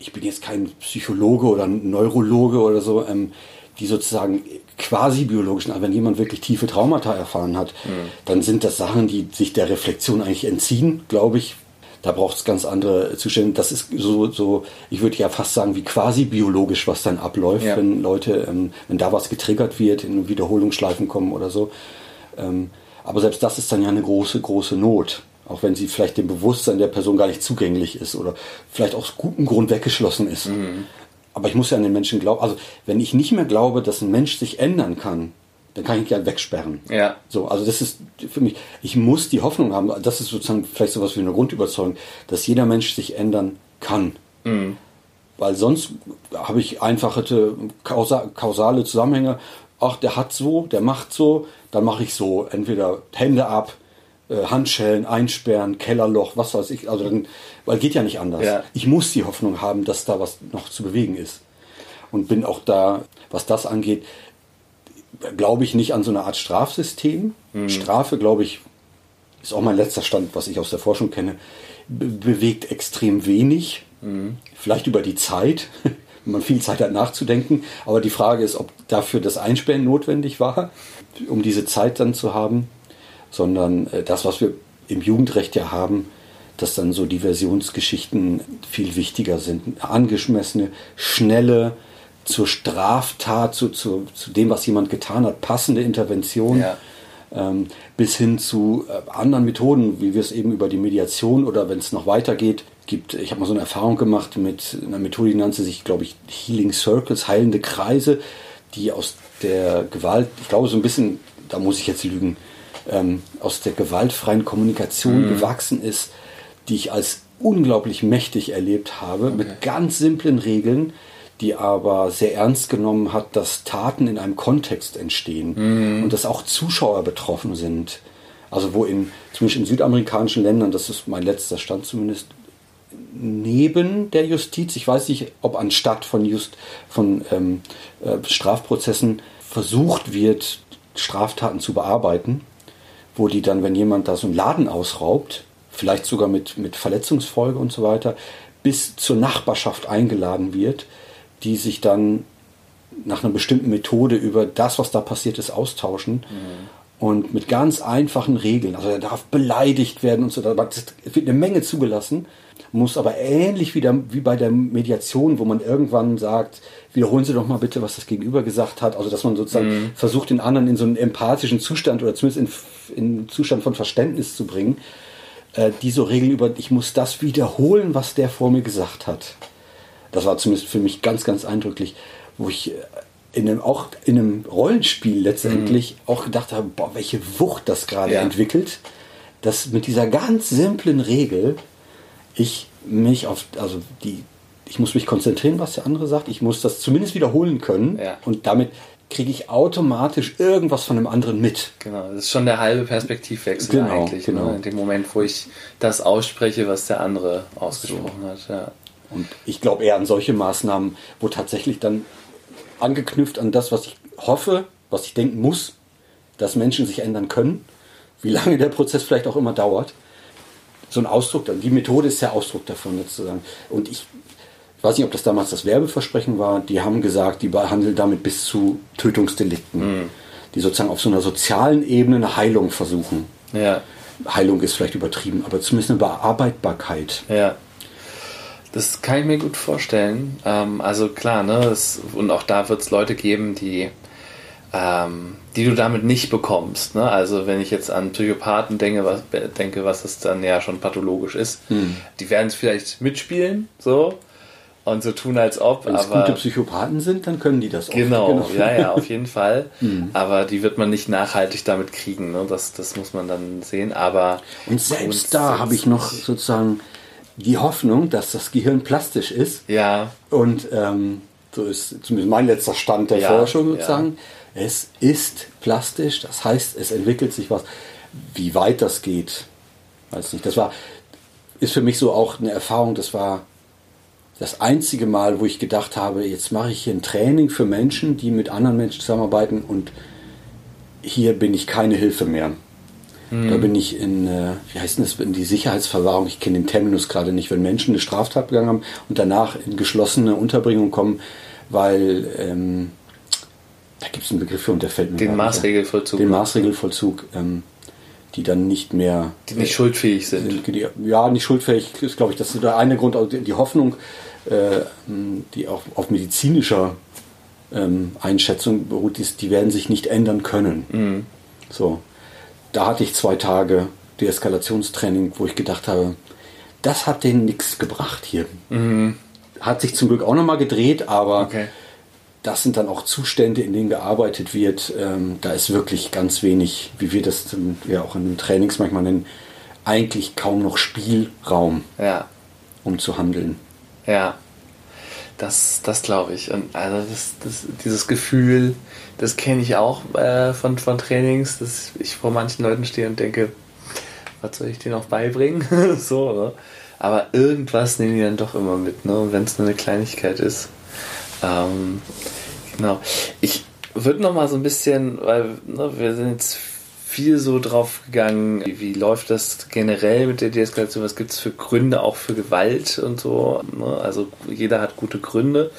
ich bin jetzt kein Psychologe oder Neurologe oder so, ähm, die sozusagen quasi biologischen, aber wenn jemand wirklich tiefe Traumata erfahren hat, mhm. dann sind das Sachen, die sich der Reflexion eigentlich entziehen, glaube ich. Da braucht es ganz andere Zustände. Das ist so, so, ich würde ja fast sagen, wie quasi biologisch, was dann abläuft, ja. wenn Leute, ähm, wenn da was getriggert wird, in Wiederholungsschleifen kommen oder so. Ähm, aber selbst das ist dann ja eine große, große Not. Auch wenn sie vielleicht dem Bewusstsein der Person gar nicht zugänglich ist oder vielleicht aus gutem Grund weggeschlossen ist. Mhm. Aber ich muss ja an den Menschen glauben. Also, wenn ich nicht mehr glaube, dass ein Mensch sich ändern kann, dann kann ich ihn gerne wegsperren.
Ja.
So, also das ist für mich, ich muss die Hoffnung haben, das ist sozusagen vielleicht sowas wie eine Grundüberzeugung, dass jeder Mensch sich ändern kann. Mhm. Weil sonst habe ich einfache kausale Zusammenhänge. Ach, der hat so, der macht so, dann mache ich so. Entweder Hände ab, äh, Handschellen einsperren, Kellerloch, was weiß ich. Also dann, weil geht ja nicht anders. Ja. Ich muss die Hoffnung haben, dass da was noch zu bewegen ist. Und bin auch da, was das angeht, glaube ich nicht an so eine Art Strafsystem. Mhm. Strafe, glaube ich, ist auch mein letzter Stand, was ich aus der Forschung kenne, be bewegt extrem wenig. Mhm. Vielleicht über die Zeit, wenn man viel Zeit hat nachzudenken. Aber die Frage ist, ob dafür das Einsperren notwendig war, um diese Zeit dann zu haben sondern äh, das, was wir im Jugendrecht ja haben, dass dann so Diversionsgeschichten viel wichtiger sind. Angemessene, schnelle, zur Straftat, zu, zu, zu dem, was jemand getan hat, passende Intervention. Ja. Ähm, bis hin zu äh, anderen Methoden, wie wir es eben über die Mediation oder wenn es noch weitergeht, gibt. Ich habe mal so eine Erfahrung gemacht mit einer Methode, die nannte sich, glaube ich, Healing Circles, heilende Kreise, die aus der Gewalt, ich glaube so ein bisschen, da muss ich jetzt lügen, ähm, aus der gewaltfreien Kommunikation mhm. gewachsen ist, die ich als unglaublich mächtig erlebt habe, okay. mit ganz simplen Regeln, die aber sehr ernst genommen hat, dass Taten in einem Kontext entstehen mhm. und dass auch Zuschauer betroffen sind. Also wo in, zumindest in südamerikanischen Ländern, das ist mein letzter Stand zumindest, neben der Justiz, ich weiß nicht, ob anstatt von, Just, von ähm, äh, Strafprozessen versucht wird, Straftaten zu bearbeiten wo die dann, wenn jemand da so einen Laden ausraubt, vielleicht sogar mit, mit Verletzungsfolge und so weiter, bis zur Nachbarschaft eingeladen wird, die sich dann nach einer bestimmten Methode über das, was da passiert ist, austauschen. Mhm. Und mit ganz einfachen Regeln. Also er darf beleidigt werden und so. Da wird eine Menge zugelassen muss aber ähnlich wie, der, wie bei der Mediation, wo man irgendwann sagt, wiederholen Sie doch mal bitte, was das Gegenüber gesagt hat. Also dass man sozusagen mhm. versucht, den anderen in so einen empathischen Zustand oder zumindest in, in einen Zustand von Verständnis zu bringen. Äh, die so Regeln über, ich muss das wiederholen, was der vor mir gesagt hat. Das war zumindest für mich ganz, ganz eindrücklich, wo ich äh, in einem, auch in einem Rollenspiel letztendlich mhm. auch gedacht habe, boah, welche Wucht das gerade ja. entwickelt, dass mit dieser ganz simplen Regel ich mich auf, also die, ich muss mich konzentrieren, was der andere sagt. Ich muss das zumindest wiederholen können. Ja. Und damit kriege ich automatisch irgendwas von dem anderen mit.
Genau, das ist schon der halbe Perspektivwechsel genau, eigentlich. Ne? Genau. Ne? In dem Moment, wo ich das ausspreche, was der andere ausgesprochen so. hat. Ja.
Und ich glaube eher an solche Maßnahmen, wo tatsächlich dann angeknüpft an das, was ich hoffe, was ich denken muss, dass Menschen sich ändern können, wie lange der Prozess vielleicht auch immer dauert, so ein Ausdruck, die Methode ist der Ausdruck davon sozusagen. Und ich, ich weiß nicht, ob das damals das Werbeversprechen war, die haben gesagt, die behandeln damit bis zu Tötungsdelikten, mhm. die sozusagen auf so einer sozialen Ebene eine Heilung versuchen. Ja. Heilung ist vielleicht übertrieben, aber zumindest eine Bearbeitbarkeit.
Ja. Das kann ich mir gut vorstellen. Ähm, also klar, ne, das, und auch da wird es Leute geben, die ähm, die du damit nicht bekommst. Ne? Also wenn ich jetzt an Psychopathen denke, was, denke, was das dann ja schon pathologisch ist, hm. die werden es vielleicht mitspielen, so und so tun, als ob.
Wenn es gute Psychopathen sind, dann können die das
auch. Genau, genau. ja, ja, auf jeden Fall. Hm. Aber die wird man nicht nachhaltig damit kriegen. Ne? Das, das muss man dann sehen. Aber
und selbst da habe ich noch sozusagen die Hoffnung, dass das Gehirn plastisch ist.
Ja.
Und ähm, so ist zumindest mein letzter Stand der ja, Forschung sozusagen. Ja. Es ist plastisch, das heißt, es entwickelt sich was. Wie weit das geht, weiß nicht. Das war, ist für mich so auch eine Erfahrung, das war das einzige Mal, wo ich gedacht habe, jetzt mache ich hier ein Training für Menschen, die mit anderen Menschen zusammenarbeiten und hier bin ich keine Hilfe mehr. Mhm. Da bin ich in, äh, wie heißt das, in die Sicherheitsverwahrung, ich kenne den Terminus gerade nicht, wenn Menschen eine Straftat begangen haben und danach in geschlossene Unterbringung kommen, weil ähm, da gibt es einen Begriff für und der fällt mir
Den Maßregelvollzug.
Den Maßregelvollzug. Ähm, die dann nicht mehr.
Die nicht schuldfähig sind.
Die, ja, nicht schuldfähig ist, glaube ich, das ist der eine Grund, also die Hoffnung, äh, die auch auf medizinischer ähm, Einschätzung beruht, ist, die werden sich nicht ändern können. Mhm. So. Da hatte ich zwei Tage Deeskalationstraining, wo ich gedacht habe, das hat denen nichts gebracht hier. Mhm. Hat sich zum Glück auch nochmal gedreht, aber okay das sind dann auch Zustände, in denen gearbeitet wird. Ähm, da ist wirklich ganz wenig, wie wir das ja auch in den Trainings manchmal nennen, eigentlich kaum noch Spielraum,
ja.
um zu handeln.
Ja, das, das glaube ich. Und also das, das, dieses Gefühl, das kenne ich auch äh, von, von Trainings, dass ich vor manchen Leuten stehe und denke, was soll ich denen auch beibringen? so, oder? Aber irgendwas nehmen die dann doch immer mit, ne? wenn es nur eine Kleinigkeit ist. Ähm, Genau. Ich würde noch mal so ein bisschen, weil ne, wir sind jetzt viel so drauf gegangen, wie, wie, läuft das generell mit der Deeskalation, was gibt es für Gründe auch für Gewalt und so. Ne? Also jeder hat gute Gründe.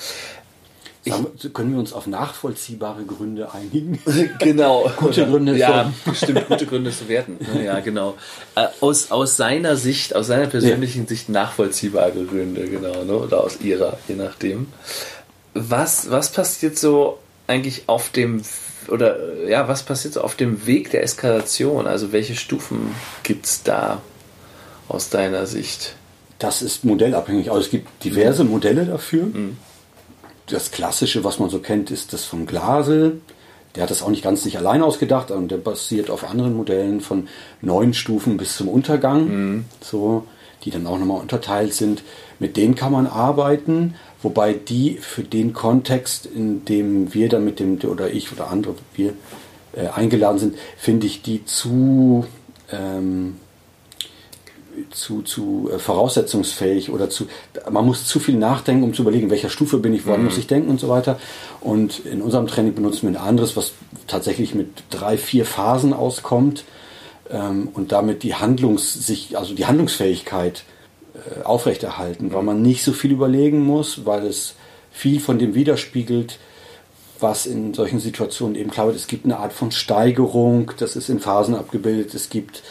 Ich, können wir uns auf nachvollziehbare Gründe einigen?
genau.
gute Gründe.
Ja, stimmt, gute Gründe zu werten. Ja, genau. Äh, aus, aus seiner Sicht, aus seiner persönlichen ja. Sicht nachvollziehbare Gründe, genau, ne? oder aus ihrer, je nachdem was, was passiert so eigentlich auf dem oder ja, was passiert so auf dem Weg der Eskalation? Also welche Stufen gibt es da aus deiner Sicht?
Das ist modellabhängig. Also es gibt diverse mhm. Modelle dafür. Mhm. Das klassische, was man so kennt, ist das von Glasel. Der hat das auch nicht ganz sich allein ausgedacht, und der basiert auf anderen Modellen von neun Stufen bis zum Untergang, mhm. so, die dann auch nochmal unterteilt sind. Mit denen kann man arbeiten. Wobei die für den Kontext, in dem wir dann mit dem, oder ich oder andere, wir äh, eingeladen sind, finde ich die zu, ähm, zu, zu äh, voraussetzungsfähig oder zu, man muss zu viel nachdenken, um zu überlegen, welcher Stufe bin ich, woran mhm. muss ich denken und so weiter. Und in unserem Training benutzen wir ein anderes, was tatsächlich mit drei, vier Phasen auskommt ähm, und damit die Handlungs, sich, also die Handlungsfähigkeit äh, aufrechterhalten, weil man nicht so viel überlegen muss, weil es viel von dem widerspiegelt, was in solchen Situationen eben klar wird. Es gibt eine Art von Steigerung, das ist in Phasen abgebildet. Es gibt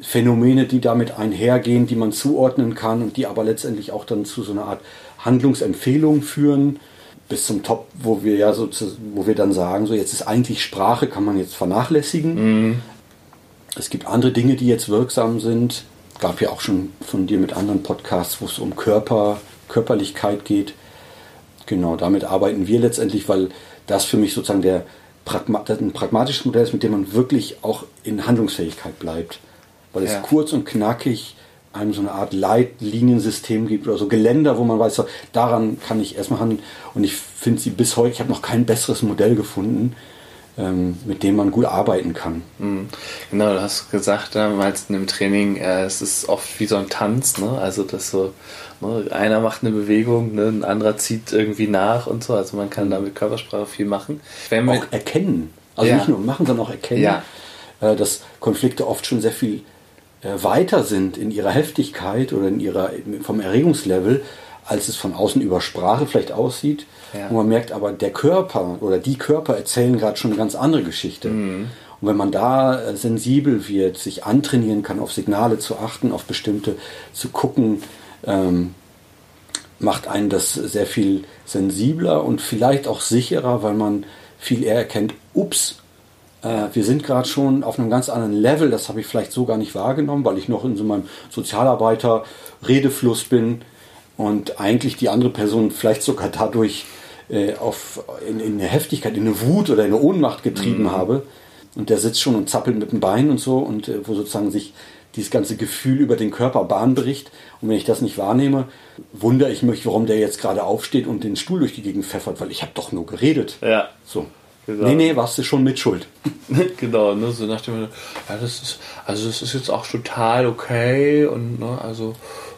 Phänomene, die damit einhergehen, die man zuordnen kann und die aber letztendlich auch dann zu so einer Art Handlungsempfehlung führen bis zum Top, wo wir ja so, wo wir dann sagen, so jetzt ist eigentlich Sprache, kann man jetzt vernachlässigen. Mhm. Es gibt andere Dinge, die jetzt wirksam sind gab ja auch schon von dir mit anderen Podcasts, wo es um Körper, Körperlichkeit geht. Genau, damit arbeiten wir letztendlich, weil das für mich sozusagen der Pragma ein pragmatisches Modell ist, mit dem man wirklich auch in Handlungsfähigkeit bleibt. Weil es ja. kurz und knackig einem so eine Art Leitliniensystem gibt oder so Geländer, wo man weiß, so, daran kann ich erstmal handeln. Und ich finde sie bis heute, ich habe noch kein besseres Modell gefunden, ähm, mit dem man gut arbeiten kann.
Mhm. Genau, du hast gesagt damals in dem Training, äh, es ist oft wie so ein Tanz, ne? also dass so ne, einer macht eine Bewegung, ne? ein anderer zieht irgendwie nach und so, also man kann da mit Körpersprache viel machen.
Wenn auch erkennen, also ja. nicht nur machen, sondern auch erkennen, ja. äh, dass Konflikte oft schon sehr viel weiter sind in ihrer Heftigkeit oder in ihrer vom Erregungslevel, als es von außen über Sprache vielleicht aussieht. Ja. Und man merkt aber, der Körper oder die Körper erzählen gerade schon eine ganz andere Geschichte. Mhm. Und wenn man da äh, sensibel wird, sich antrainieren kann, auf Signale zu achten, auf bestimmte zu gucken, ähm, macht einen das sehr viel sensibler und vielleicht auch sicherer, weil man viel eher erkennt, ups, äh, wir sind gerade schon auf einem ganz anderen Level, das habe ich vielleicht so gar nicht wahrgenommen, weil ich noch in so meinem Sozialarbeiter-Redefluss bin und eigentlich die andere Person vielleicht sogar dadurch äh, auf, in, in, eine Heftigkeit, in eine Wut oder in eine Ohnmacht getrieben mhm. habe. Und der sitzt schon und zappelt mit dem Bein und so und äh, wo sozusagen sich dieses ganze Gefühl über den Körper Bahn bricht. Und wenn ich das nicht wahrnehme, wundere ich mich, warum der jetzt gerade aufsteht und den Stuhl durch die Gegend pfeffert, weil ich habe doch nur geredet.
Ja.
So. Genau. Nee, nee, warst du schon mit Schuld.
genau, ne, so nach dem, ja, das ist, also das ist jetzt auch total okay und, ne, also,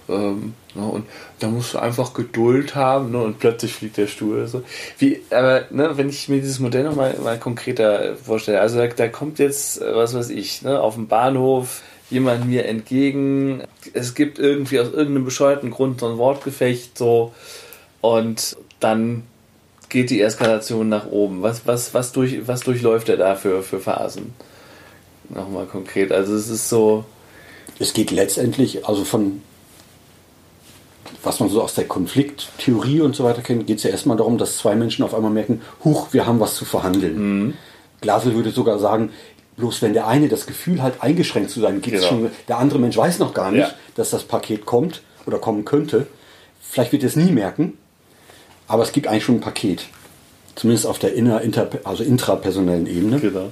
ähm, ne, und da musst du einfach Geduld haben, ne, und plötzlich fliegt der Stuhl oder so. Wie, aber, ne, wenn ich mir dieses Modell nochmal mal konkreter vorstelle, also da, da kommt jetzt, was weiß ich, ne, auf dem Bahnhof jemand mir entgegen, es gibt irgendwie aus irgendeinem bescheuerten Grund so ein Wortgefecht, so, und dann geht die Eskalation nach oben? Was, was, was, durch, was durchläuft er da für, für Phasen? Nochmal konkret. Also es ist so.
Es geht letztendlich, also von was man so aus der Konflikttheorie und so weiter kennt, geht es ja erstmal darum, dass zwei Menschen auf einmal merken, huch, wir haben was zu verhandeln. Mhm. Glasel würde sogar sagen, bloß wenn der eine das Gefühl hat, eingeschränkt zu sein, genau. schon, der andere Mensch weiß noch gar nicht, ja. dass das Paket kommt oder kommen könnte. Vielleicht wird er es nie merken, aber es gibt eigentlich schon ein Paket. Zumindest auf der inner, inter, also intrapersonellen Ebene. Genau.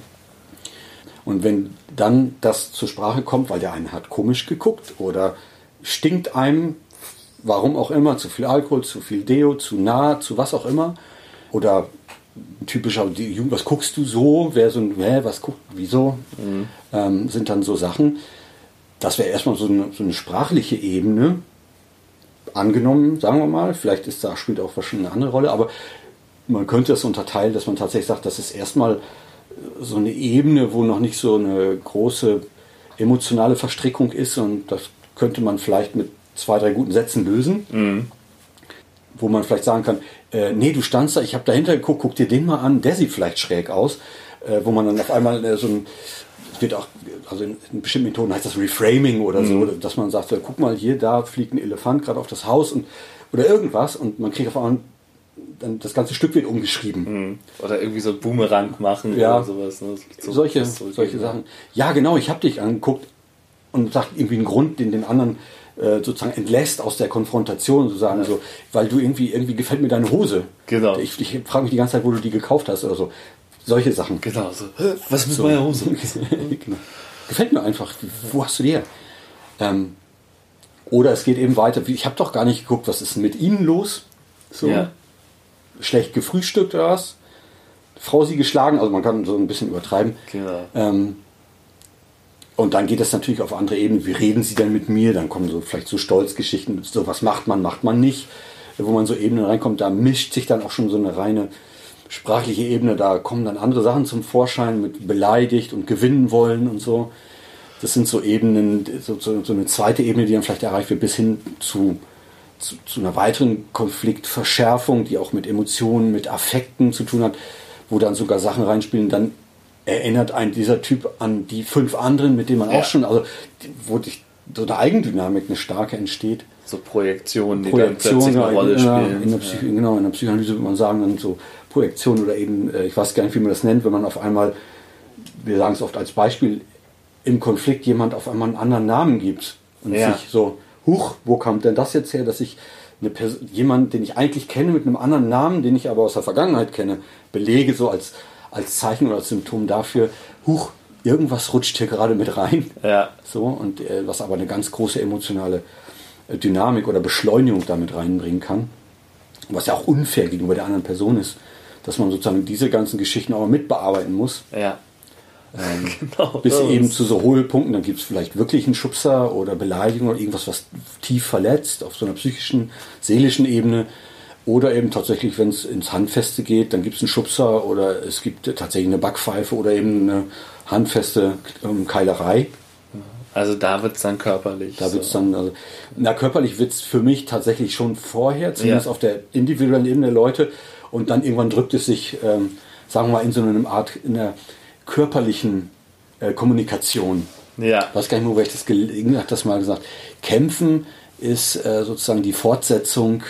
Und wenn dann das zur Sprache kommt, weil der eine hat komisch geguckt oder stinkt einem, warum auch immer, zu viel Alkohol, zu viel Deo, zu nah, zu was auch immer, oder typischer, was guckst du so, wer so ein, hä, was guckt, wieso, mhm. ähm, sind dann so Sachen. Das wäre erstmal so eine, so eine sprachliche Ebene, angenommen, sagen wir mal. Vielleicht ist da spielt auch wahrscheinlich eine andere Rolle, aber man könnte es unterteilen, dass man tatsächlich sagt, das ist erstmal so eine Ebene, wo noch nicht so eine große emotionale Verstrickung ist und das könnte man vielleicht mit zwei, drei guten Sätzen lösen. Mhm. Wo man vielleicht sagen kann, äh, nee, du standst da, ich habe dahinter geguckt, guck dir den mal an, der sieht vielleicht schräg aus. Äh, wo man dann auf einmal äh, so ein, es wird auch, also in, in, bestimmten Methoden heißt das Reframing oder so, mhm. dass man sagt, so, guck mal hier, da fliegt ein Elefant gerade auf das Haus und oder irgendwas und man kriegt auf einmal dann das ganze Stück wird umgeschrieben.
Mhm. Oder irgendwie so Boomerang machen
ja,
oder sowas. Ne?
So, solche solche Sachen. Ja, genau, ich habe dich angeguckt und sagt irgendwie einen Grund, den den anderen äh, sozusagen entlässt aus der Konfrontation, sozusagen, ja. so, weil du irgendwie, irgendwie gefällt mir deine Hose.
Genau.
Ich, ich frage mich die ganze Zeit, wo du die gekauft hast oder so. Solche Sachen.
Genau, so, was ist mit so. meiner Hose? genau.
Gefällt mir einfach. Wo hast du die her? Ähm, oder es geht eben weiter. Ich habe doch gar nicht geguckt, was ist mit Ihnen los? So. Ja. Schlecht gefrühstückt oder was? Frau sie geschlagen, also man kann so ein bisschen übertreiben.
Genau.
Ähm, und dann geht es natürlich auf andere Ebenen. Wie reden sie denn mit mir? Dann kommen so vielleicht so Stolzgeschichten, so was macht man, macht man nicht. Wo man so Ebenen reinkommt, da mischt sich dann auch schon so eine reine sprachliche Ebene, da kommen dann andere Sachen zum Vorschein mit beleidigt und gewinnen wollen und so. Das sind so Ebenen, so, so, so eine zweite Ebene, die dann vielleicht erreicht wird, bis hin zu, zu, zu, einer weiteren Konfliktverschärfung, die auch mit Emotionen, mit Affekten zu tun hat, wo dann sogar Sachen reinspielen. Dann erinnert ein dieser Typ an die fünf anderen, mit denen man ja. auch schon, also wo die, so eine Eigendynamik, eine starke entsteht.
So Projektionen, die Projektion, dann plötzlich eine Rolle spielen.
In der Psych ja. Genau, in der Psychoanalyse würde man sagen, dann so Projektion oder eben, äh, ich weiß gar nicht, wie man das nennt, wenn man auf einmal, wir sagen es oft als Beispiel, im Konflikt jemand auf einmal einen anderen Namen gibt und ja. sich so, huch, wo kommt denn das jetzt her, dass ich eine Person, jemand, den ich eigentlich kenne, mit einem anderen Namen, den ich aber aus der Vergangenheit kenne, belege, so als, als Zeichen oder als Symptom dafür, huch, irgendwas rutscht hier gerade mit rein.
Ja.
So, und äh, was aber eine ganz große emotionale äh, Dynamik oder Beschleunigung damit reinbringen kann. Was ja auch unfair gegenüber der anderen Person ist dass man sozusagen diese ganzen Geschichten auch mitbearbeiten muss.
Ja.
Ähm, genau, bis eben zu so Hohlpunkten, dann gibt es vielleicht wirklich einen Schubser oder Beleidigung oder irgendwas, was tief verletzt auf so einer psychischen, seelischen Ebene. Oder eben tatsächlich, wenn es ins Handfeste geht, dann gibt es einen Schubser oder es gibt tatsächlich eine Backpfeife oder eben eine handfeste ähm, Keilerei.
Also da wird es dann körperlich.
Da wird es dann, also, na körperlich wird es für mich tatsächlich schon vorher, zumindest ja. auf der individuellen Ebene der Leute, und dann irgendwann drückt es sich, ähm, sagen wir mal, in so einer Art, in einer körperlichen äh, Kommunikation.
Ja.
Ich weiß gar nicht mehr, wo ich das gelegen hat, das mal gesagt. Kämpfen ist äh, sozusagen die Fortsetzung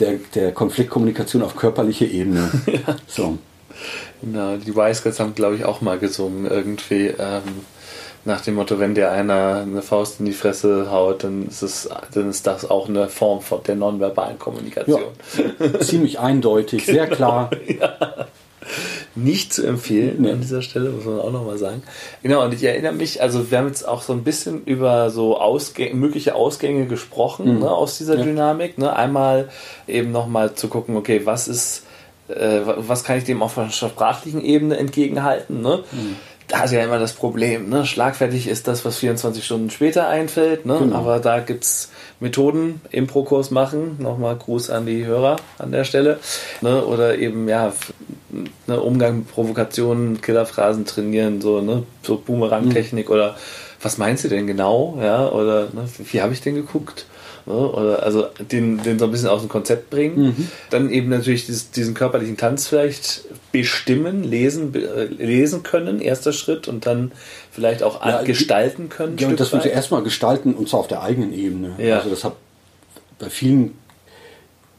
der, der Konfliktkommunikation auf körperlicher Ebene.
ja. So. Genau, die Wise Guys haben, glaube ich, auch mal gesungen, irgendwie. Ähm nach dem Motto, wenn dir einer eine Faust in die Fresse haut, dann ist, es, dann ist das auch eine Form von der nonverbalen Kommunikation.
Ja, ziemlich eindeutig, genau, sehr klar.
Ja. nicht zu empfehlen nee. an dieser Stelle, muss man auch nochmal sagen. Genau, und ich erinnere mich, also wir haben jetzt auch so ein bisschen über so Ausgänge, mögliche Ausgänge gesprochen mhm. ne, aus dieser ja. Dynamik. Ne? Einmal eben nochmal zu gucken, okay, was ist, äh, was kann ich dem auf einer sprachlichen Ebene entgegenhalten? Ne? Mhm da ist ja immer das Problem, ne? Schlagfertig ist das, was 24 Stunden später einfällt, ne? Genau. Aber da gibt es Methoden, Impro-Kurs machen, nochmal Gruß an die Hörer an der Stelle, ne? Oder eben, ja, ne, Umgang mit Provokationen, Killerphrasen trainieren, so, ne? So Boomerang-Technik mhm. oder was meinst du denn genau? Ja, oder ne? wie habe ich denn geguckt? Ne? Oder also den, den so ein bisschen aus dem Konzept bringen. Mhm. Dann eben natürlich dieses, diesen körperlichen Tanz vielleicht bestimmen, lesen, äh, lesen können, erster Schritt, und dann vielleicht auch ja, gestalten können.
Ja, und das ja erstmal gestalten, und zwar auf der eigenen Ebene. Ja. Also das hat bei vielen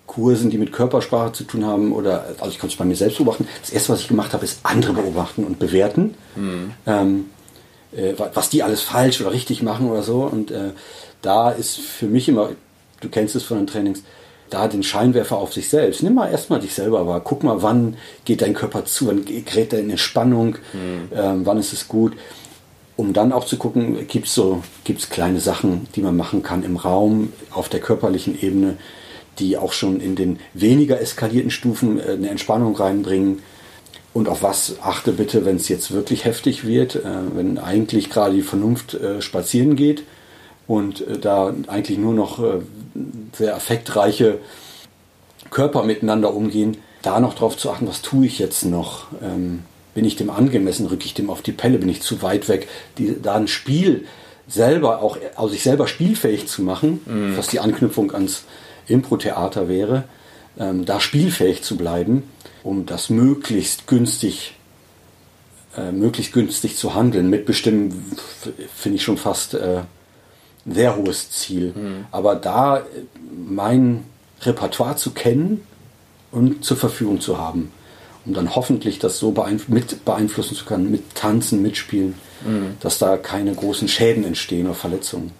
Kursen, die mit Körpersprache zu tun haben, oder also ich konnte es bei mir selbst beobachten. Das erste, was ich gemacht habe, ist andere beobachten und bewerten. Mhm. Ähm, äh, was die alles falsch oder richtig machen oder so. Und äh, da ist für mich immer, du kennst es von den Trainings, da den Scheinwerfer auf sich selbst. Nimm mal erstmal dich selber wahr. Guck mal, wann geht dein Körper zu, wann gerät er in Entspannung, mhm. ähm, wann ist es gut. Um dann auch zu gucken, gibt es so, gibt's kleine Sachen, die man machen kann im Raum, auf der körperlichen Ebene, die auch schon in den weniger eskalierten Stufen äh, eine Entspannung reinbringen. Und auf was achte bitte, wenn es jetzt wirklich heftig wird, äh, wenn eigentlich gerade die Vernunft äh, spazieren geht und äh, da eigentlich nur noch äh, sehr affektreiche Körper miteinander umgehen, da noch drauf zu achten, was tue ich jetzt noch? Ähm, bin ich dem angemessen? Rücke ich dem auf die Pelle? Bin ich zu weit weg? Die, da ein Spiel selber auch aus sich selber spielfähig zu machen, mhm. was die Anknüpfung ans Impro-Theater wäre, ähm, da spielfähig zu bleiben, um das möglichst günstig äh, möglichst günstig zu handeln. Mitbestimmen finde ich schon fast äh, ein sehr hohes Ziel. Mhm. Aber da mein Repertoire zu kennen und zur Verfügung zu haben, um dann hoffentlich das so beeinf mit beeinflussen zu können, mit Tanzen, mitspielen, mhm. dass da keine großen Schäden entstehen oder Verletzungen.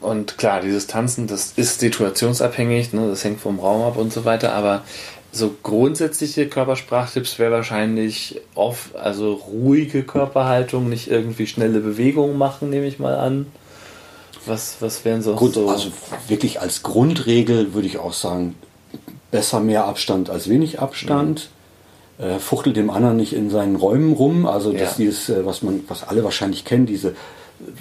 Und klar, dieses Tanzen, das ist situationsabhängig, ne, das hängt vom Raum ab und so weiter, aber so grundsätzliche Körpersprachtipps wäre wahrscheinlich oft, also ruhige Körperhaltung, nicht irgendwie schnelle Bewegungen machen, nehme ich mal an. Was, was wären so,
Grund, so? Also wirklich als Grundregel würde ich auch sagen, besser mehr Abstand als wenig Abstand. Mhm. Äh, fuchtelt dem anderen nicht in seinen Räumen rum. Also das ja. dieses, äh, was man, was alle wahrscheinlich kennen, diese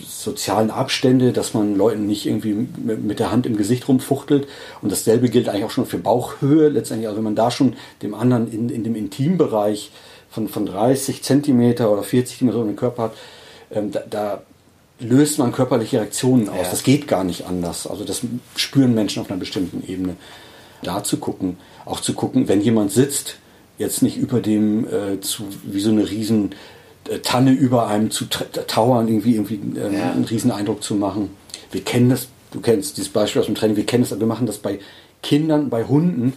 sozialen Abstände, dass man Leuten nicht irgendwie mit der Hand im Gesicht rumfuchtelt. Und dasselbe gilt eigentlich auch schon für Bauchhöhe. Letztendlich, also wenn man da schon dem anderen in, in dem Intimbereich von, von 30 Zentimeter oder 40 Zentimeter den Körper hat, ähm, da, da löst man körperliche Reaktionen aus. Ja. Das geht gar nicht anders. Also das spüren Menschen auf einer bestimmten Ebene. Da zu gucken, auch zu gucken, wenn jemand sitzt, jetzt nicht über dem äh, zu, wie so eine riesen äh, Tanne über einem zu tauern, irgendwie, irgendwie äh, ja. einen riesen Eindruck zu machen. Wir kennen das, du kennst dieses Beispiel aus dem Training, wir kennen das, wir machen das bei Kindern, bei Hunden,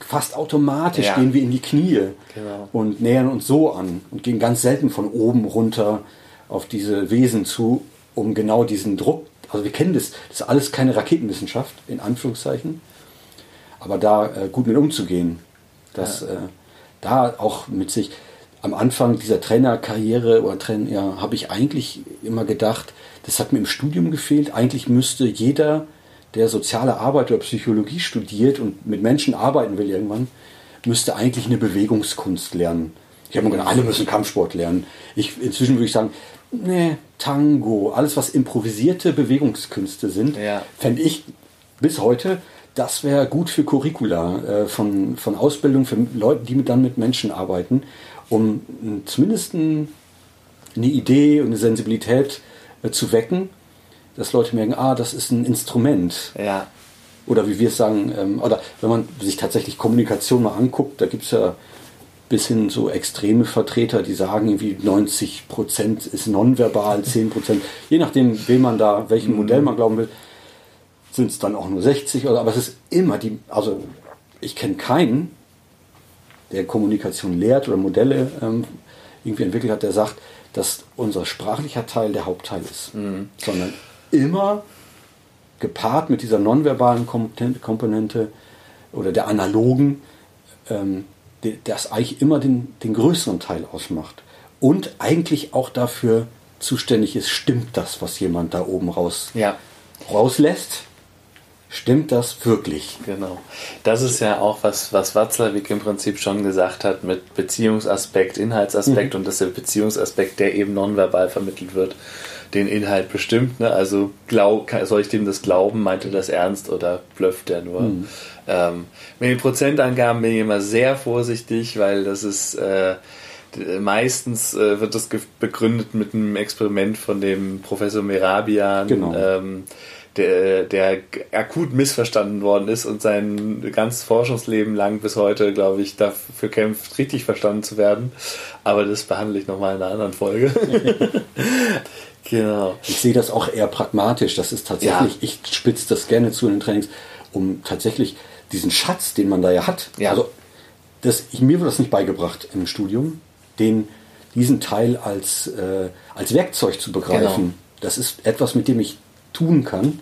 fast automatisch ja. gehen wir in die Knie genau. und nähern uns so an und gehen ganz selten von oben runter auf diese Wesen zu um genau diesen Druck, also wir kennen das, das ist alles keine Raketenwissenschaft, in Anführungszeichen, aber da äh, gut mit umzugehen, dass ja. äh, da auch mit sich, am Anfang dieser Trainerkarriere oder Trainer, ja, habe ich eigentlich immer gedacht, das hat mir im Studium gefehlt, eigentlich müsste jeder, der soziale Arbeit oder Psychologie studiert und mit Menschen arbeiten will irgendwann, müsste eigentlich eine Bewegungskunst lernen. Ich habe mir gedacht, alle müssen Kampfsport lernen. Ich, inzwischen würde ich sagen, nee, Tango, alles was improvisierte Bewegungskünste sind, ja. fände ich bis heute, das wäre gut für Curricula äh, von, von Ausbildung für Leute, die dann mit Menschen arbeiten, um zumindest ein, eine Idee und eine Sensibilität äh, zu wecken, dass Leute merken, ah, das ist ein Instrument.
Ja.
Oder wie wir es sagen, ähm, oder wenn man sich tatsächlich Kommunikation mal anguckt, da gibt es ja bis hin so extreme Vertreter, die sagen, irgendwie 90 Prozent ist nonverbal, 10 Prozent, je nachdem, wem man da, welchem mhm. Modell man glauben will, sind es dann auch nur 60 oder, aber es ist immer die, also ich kenne keinen, der Kommunikation lehrt oder Modelle ähm, irgendwie entwickelt hat, der sagt, dass unser sprachlicher Teil der Hauptteil ist, mhm. sondern immer gepaart mit dieser nonverbalen Komponente oder der analogen ähm, das eigentlich immer den, den größeren Teil ausmacht. Und eigentlich auch dafür zuständig ist, stimmt das, was jemand da oben raus,
ja.
rauslässt? Stimmt das wirklich?
Genau. Das ist ja auch was, was Watzlawick im Prinzip schon gesagt hat mit Beziehungsaspekt, Inhaltsaspekt mhm. und dass der Beziehungsaspekt, der eben nonverbal vermittelt wird, den Inhalt bestimmt. Ne? Also glaub, soll ich dem das glauben? Meinte das ernst oder blöfft er nur? Mhm. Ähm, mit den Prozentangaben bin ich immer sehr vorsichtig, weil das ist äh, meistens äh, wird das begründet mit einem Experiment von dem Professor Merabian.
Genau.
Ähm, der, der akut missverstanden worden ist und sein ganzes Forschungsleben lang bis heute, glaube ich, dafür kämpft, richtig verstanden zu werden. Aber das behandle ich nochmal in einer anderen Folge. Genau.
Ich sehe das auch eher pragmatisch. Das ist tatsächlich, ja. ich spitze das gerne zu in den Trainings, um tatsächlich diesen Schatz, den man da ja hat.
Ja.
Also das, ich, mir wurde das nicht beigebracht im Studium, den, diesen Teil als, äh, als Werkzeug zu begreifen. Genau. Das ist etwas, mit dem ich tun kann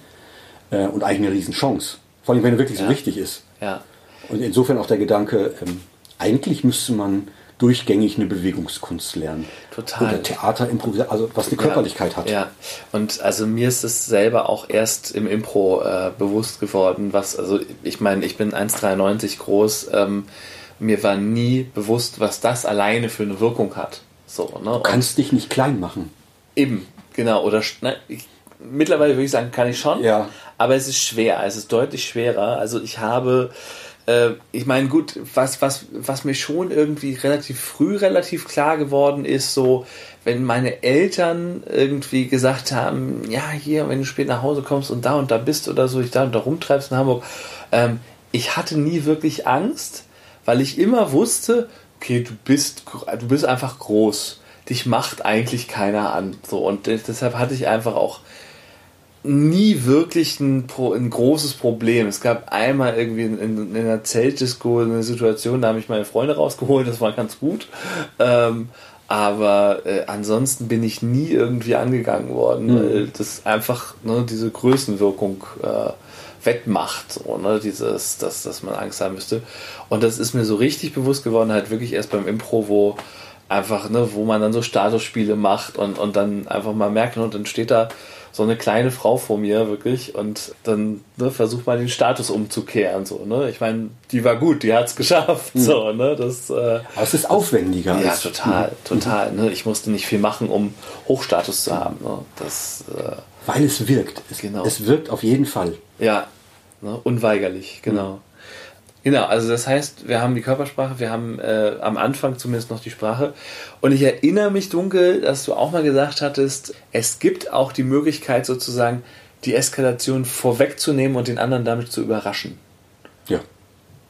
äh, und eigentlich eine Riesenchance. Vor allem, wenn er wirklich ja. so wichtig ist.
Ja.
Und insofern auch der Gedanke, ähm, eigentlich müsste man durchgängig eine Bewegungskunst lernen.
Total.
Oder Theater, Improvisation, also was eine Körperlichkeit
ja,
hat.
Ja, und also mir ist es selber auch erst im Impro äh, bewusst geworden, was, also ich meine, ich bin 1,93 groß, ähm, mir war nie bewusst, was das alleine für eine Wirkung hat. So, ne?
Du kannst und dich nicht klein machen.
Eben, genau. Oder ne, ich, mittlerweile würde ich sagen, kann ich schon.
Ja.
Aber es ist schwer, es ist deutlich schwerer. Also ich habe äh, ich meine, gut, was, was, was mir schon irgendwie relativ früh relativ klar geworden ist, so, wenn meine Eltern irgendwie gesagt haben, ja, hier, wenn du spät nach Hause kommst und da und da bist oder so, ich da und da rumtreibst in Hamburg, ähm, ich hatte nie wirklich Angst, weil ich immer wusste, okay, du bist, du bist einfach groß. Dich macht eigentlich keiner an. So, und deshalb hatte ich einfach auch nie wirklich ein, ein, großes Problem. Es gab einmal irgendwie in, in, einer Zeltdisco eine Situation, da habe ich meine Freunde rausgeholt, das war ganz gut. Ähm, aber äh, ansonsten bin ich nie irgendwie angegangen worden, mhm. weil das einfach ne, diese Größenwirkung äh, wettmacht, so, ne, dieses, dass, dass man Angst haben müsste. Und das ist mir so richtig bewusst geworden, halt wirklich erst beim Impro, wo einfach, ne, wo man dann so Statusspiele macht und, und dann einfach mal merkt, ne, und dann steht da so eine kleine Frau vor mir, wirklich. Und dann ne, versucht man den Status umzukehren. So, ne? Ich meine, die war gut, die hat es geschafft. Mhm. So, ne? das, äh,
Aber es ist aufwendiger.
Ja, total, mhm. total. Ne? Ich musste nicht viel machen, um Hochstatus zu haben. Ne? Das, äh,
Weil es wirkt. Es,
genau.
es wirkt auf jeden Fall.
Ja, ne? unweigerlich, genau. Mhm. Genau, also das heißt, wir haben die Körpersprache, wir haben äh, am Anfang zumindest noch die Sprache. Und ich erinnere mich dunkel, dass du auch mal gesagt hattest, es gibt auch die Möglichkeit sozusagen, die Eskalation vorwegzunehmen und den anderen damit zu überraschen.
Ja.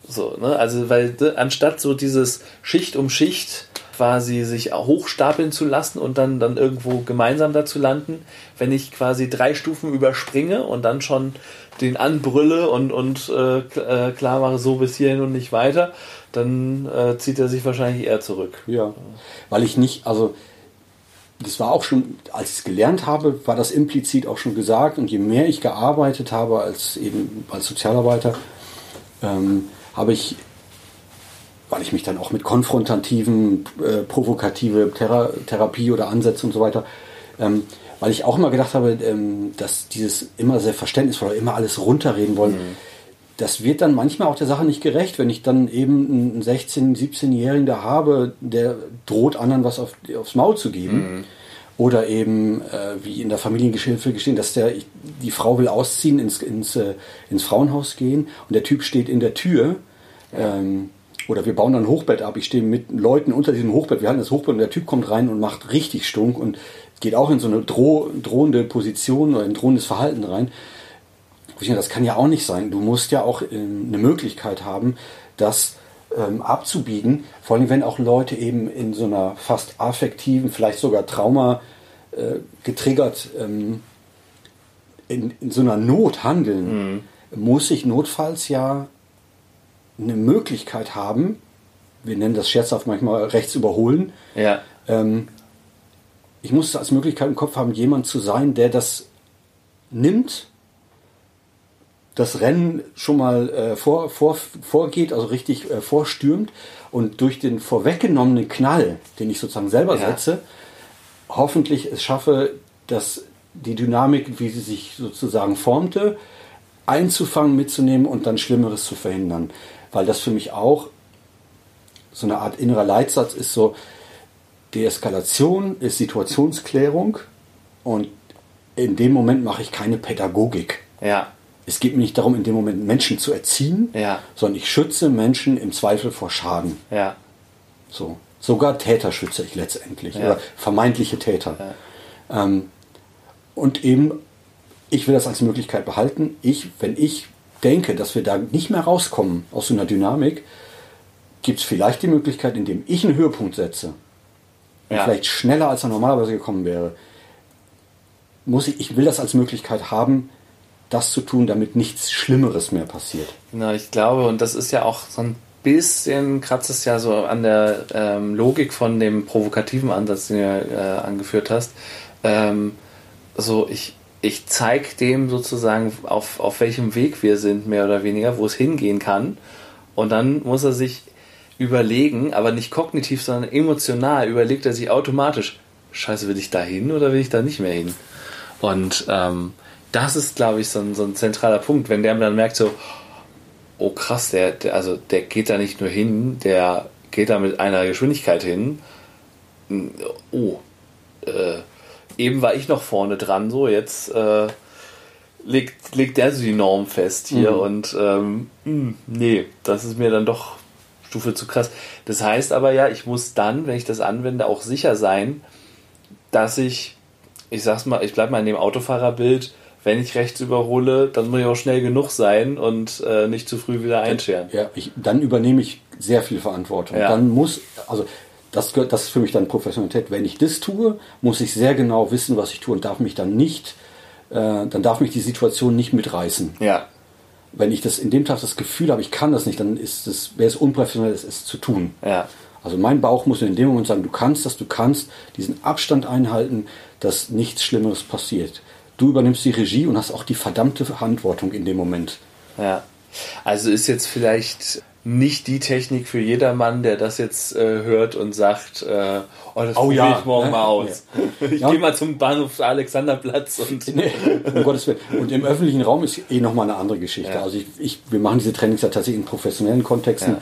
So, ne? Also, weil anstatt so dieses Schicht um Schicht quasi sich hochstapeln zu lassen und dann, dann irgendwo gemeinsam da zu landen, wenn ich quasi drei Stufen überspringe und dann schon den anbrülle und, und äh, äh, klar mache, so bis hierhin und nicht weiter, dann äh, zieht er sich wahrscheinlich eher zurück.
Ja, weil ich nicht, also das war auch schon, als ich es gelernt habe, war das implizit auch schon gesagt und je mehr ich gearbeitet habe als eben als Sozialarbeiter, ähm, habe ich, weil ich mich dann auch mit konfrontativen, äh, provokative Thera Therapie oder Ansätze und so weiter ähm, weil ich auch immer gedacht habe, ähm, dass dieses immer sehr verständnisvoll, immer alles runterreden wollen, mhm. das wird dann manchmal auch der Sache nicht gerecht, wenn ich dann eben einen 16-, 17-Jährigen da habe, der droht anderen was auf, aufs Maul zu geben. Mhm. Oder eben, äh, wie in der Familiengeschichte gestehen, dass der, die Frau will ausziehen, ins, ins, äh, ins Frauenhaus gehen und der Typ steht in der Tür. Ähm, oder wir bauen dann ein Hochbett ab. Ich stehe mit Leuten unter diesem Hochbett. Wir hatten das Hochbett und der Typ kommt rein und macht richtig Stunk und geht auch in so eine droh, drohende Position oder ein drohendes Verhalten rein. Das kann ja auch nicht sein. Du musst ja auch ähm, eine Möglichkeit haben, das ähm, abzubiegen. Vor allem, wenn auch Leute eben in so einer fast affektiven, vielleicht sogar Trauma äh, getriggert ähm, in, in, so einer Not handeln, mhm. muss ich notfalls ja eine Möglichkeit haben, wir nennen das scherzhaft manchmal rechts überholen,
ja.
ähm, ich muss als Möglichkeit im Kopf haben, jemand zu sein, der das nimmt, das Rennen schon mal äh, vor, vor, vorgeht, also richtig äh, vorstürmt und durch den vorweggenommenen Knall, den ich sozusagen selber ja. setze, hoffentlich es schaffe, dass die Dynamik, wie sie sich sozusagen formte, einzufangen, mitzunehmen und dann Schlimmeres zu verhindern. Weil das für mich auch so eine Art innerer Leitsatz ist, so Deeskalation ist Situationsklärung und in dem Moment mache ich keine Pädagogik.
Ja.
Es geht mir nicht darum, in dem Moment Menschen zu erziehen,
ja.
sondern ich schütze Menschen im Zweifel vor Schaden.
Ja.
So. Sogar Täter schütze ich letztendlich. Ja. Oder vermeintliche Täter. Ja. Ähm, und eben, ich will das als Möglichkeit behalten. Ich, wenn ich denke, dass wir da nicht mehr rauskommen aus so einer Dynamik, gibt es vielleicht die Möglichkeit, indem ich einen Höhepunkt setze, ja. vielleicht schneller als er normalerweise gekommen wäre, muss ich, ich will das als Möglichkeit haben, das zu tun, damit nichts Schlimmeres mehr passiert.
Genau, ich glaube, und das ist ja auch so ein bisschen, kratzt es ja so an der ähm, Logik von dem provokativen Ansatz, den du äh, angeführt hast. Ähm, so, ich, ich zeige dem sozusagen, auf, auf welchem Weg wir sind, mehr oder weniger, wo es hingehen kann. Und dann muss er sich überlegen, aber nicht kognitiv, sondern emotional, überlegt er sich automatisch, scheiße, will ich da hin oder will ich da nicht mehr hin? Und ähm, das ist, glaube ich, so ein, so ein zentraler Punkt, wenn der dann merkt so, oh krass, der, der, also der geht da nicht nur hin, der geht da mit einer Geschwindigkeit hin. Oh, äh, eben war ich noch vorne dran, so jetzt äh, legt, legt der so die Norm fest hier mhm. und ähm, hm, nee, das ist mir dann doch Stufe zu krass. Das heißt aber ja, ich muss dann, wenn ich das anwende, auch sicher sein, dass ich, ich sag's mal, ich bleib mal in dem Autofahrerbild, wenn ich rechts überhole, dann muss ich auch schnell genug sein und äh, nicht zu früh wieder einscheren.
Ja, ich, dann übernehme ich sehr viel Verantwortung. Ja. Dann muss, also das, gehört, das ist für mich dann Professionalität. Wenn ich das tue, muss ich sehr genau wissen, was ich tue und darf mich dann nicht, äh, dann darf mich die Situation nicht mitreißen.
Ja
wenn ich das in dem Tag das Gefühl habe, ich kann das nicht, dann ist es, wäre es unprofessionell, es zu tun.
Ja.
Also mein Bauch muss in dem Moment sagen, du kannst das, du kannst diesen Abstand einhalten, dass nichts Schlimmeres passiert. Du übernimmst die Regie und hast auch die verdammte Verantwortung in dem Moment.
Ja. Also ist jetzt vielleicht nicht die Technik für jedermann, der das jetzt äh, hört und sagt, äh, oh, das oh, ja. ich morgen ja. mal aus. Ja. Ich ja. gehe mal zum Bahnhof Alexanderplatz und.
Nee, um Gottes Willen. Und im öffentlichen Raum ist eh nochmal eine andere Geschichte. Also ich, ich, wir machen diese Trainings ja tatsächlich in professionellen Kontexten.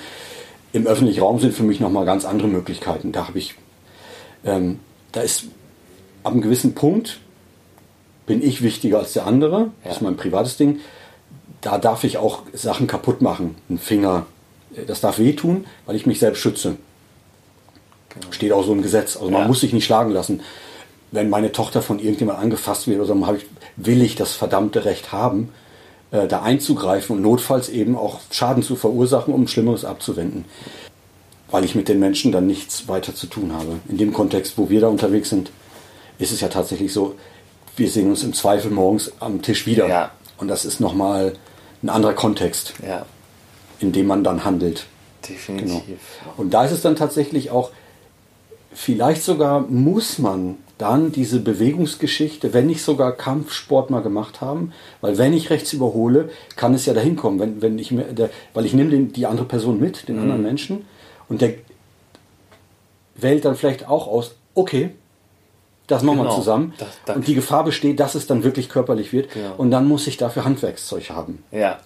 Im öffentlichen Raum sind für mich nochmal ganz andere Möglichkeiten. Da habe ich, ähm, da ist ab einem gewissen Punkt bin ich wichtiger als der andere. Das ist mein privates Ding. Da darf ich auch Sachen kaputt machen. Ein Finger, das darf wehtun, weil ich mich selbst schütze. Genau. Steht auch so im Gesetz. Also man ja. muss sich nicht schlagen lassen. Wenn meine Tochter von irgendjemand angefasst wird, oder so, ich, will ich das verdammte Recht haben, äh, da einzugreifen und notfalls eben auch Schaden zu verursachen, um Schlimmeres abzuwenden. Weil ich mit den Menschen dann nichts weiter zu tun habe. In dem Kontext, wo wir da unterwegs sind, ist es ja tatsächlich so, wir sehen uns im Zweifel morgens am Tisch wieder.
Ja.
Und das ist nochmal ein anderer Kontext.
Ja
in dem man dann handelt.
Definitiv. Genau.
Und da ist es dann tatsächlich auch, vielleicht sogar muss man dann diese Bewegungsgeschichte, wenn nicht sogar Kampfsport mal gemacht haben, weil wenn ich rechts überhole, kann es ja dahin kommen, wenn, wenn ich der, weil ich nehme den, die andere Person mit, den mhm. anderen Menschen, und der wählt dann vielleicht auch aus, okay, das machen genau. wir zusammen. Das und die Gefahr besteht, dass es dann wirklich körperlich wird. Genau. Und dann muss ich dafür Handwerkszeug haben.
Ja.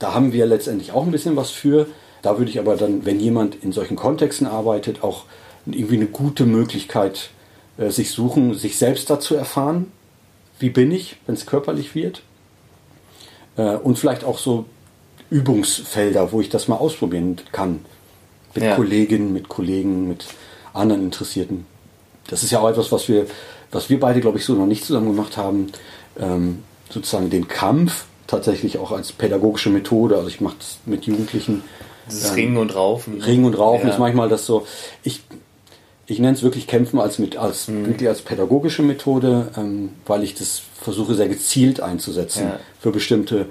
Da haben wir letztendlich auch ein bisschen was für. Da würde ich aber dann, wenn jemand in solchen Kontexten arbeitet, auch irgendwie eine gute Möglichkeit äh, sich suchen, sich selbst dazu erfahren. Wie bin ich, wenn es körperlich wird? Äh, und vielleicht auch so Übungsfelder, wo ich das mal ausprobieren kann. Mit ja. Kolleginnen, mit Kollegen, mit anderen Interessierten. Das ist ja auch etwas, was wir, was wir beide, glaube ich, so noch nicht zusammen gemacht haben. Ähm, sozusagen den Kampf tatsächlich auch als pädagogische Methode. Also ich mache das mit Jugendlichen.
Dieses ähm, Ringen und Raufen.
Ringen und Raufen ja. ist manchmal das so. Ich, ich nenne es wirklich Kämpfen als, mit, als, mhm. wirklich als pädagogische Methode, ähm, weil ich das versuche sehr gezielt einzusetzen ja. für bestimmte,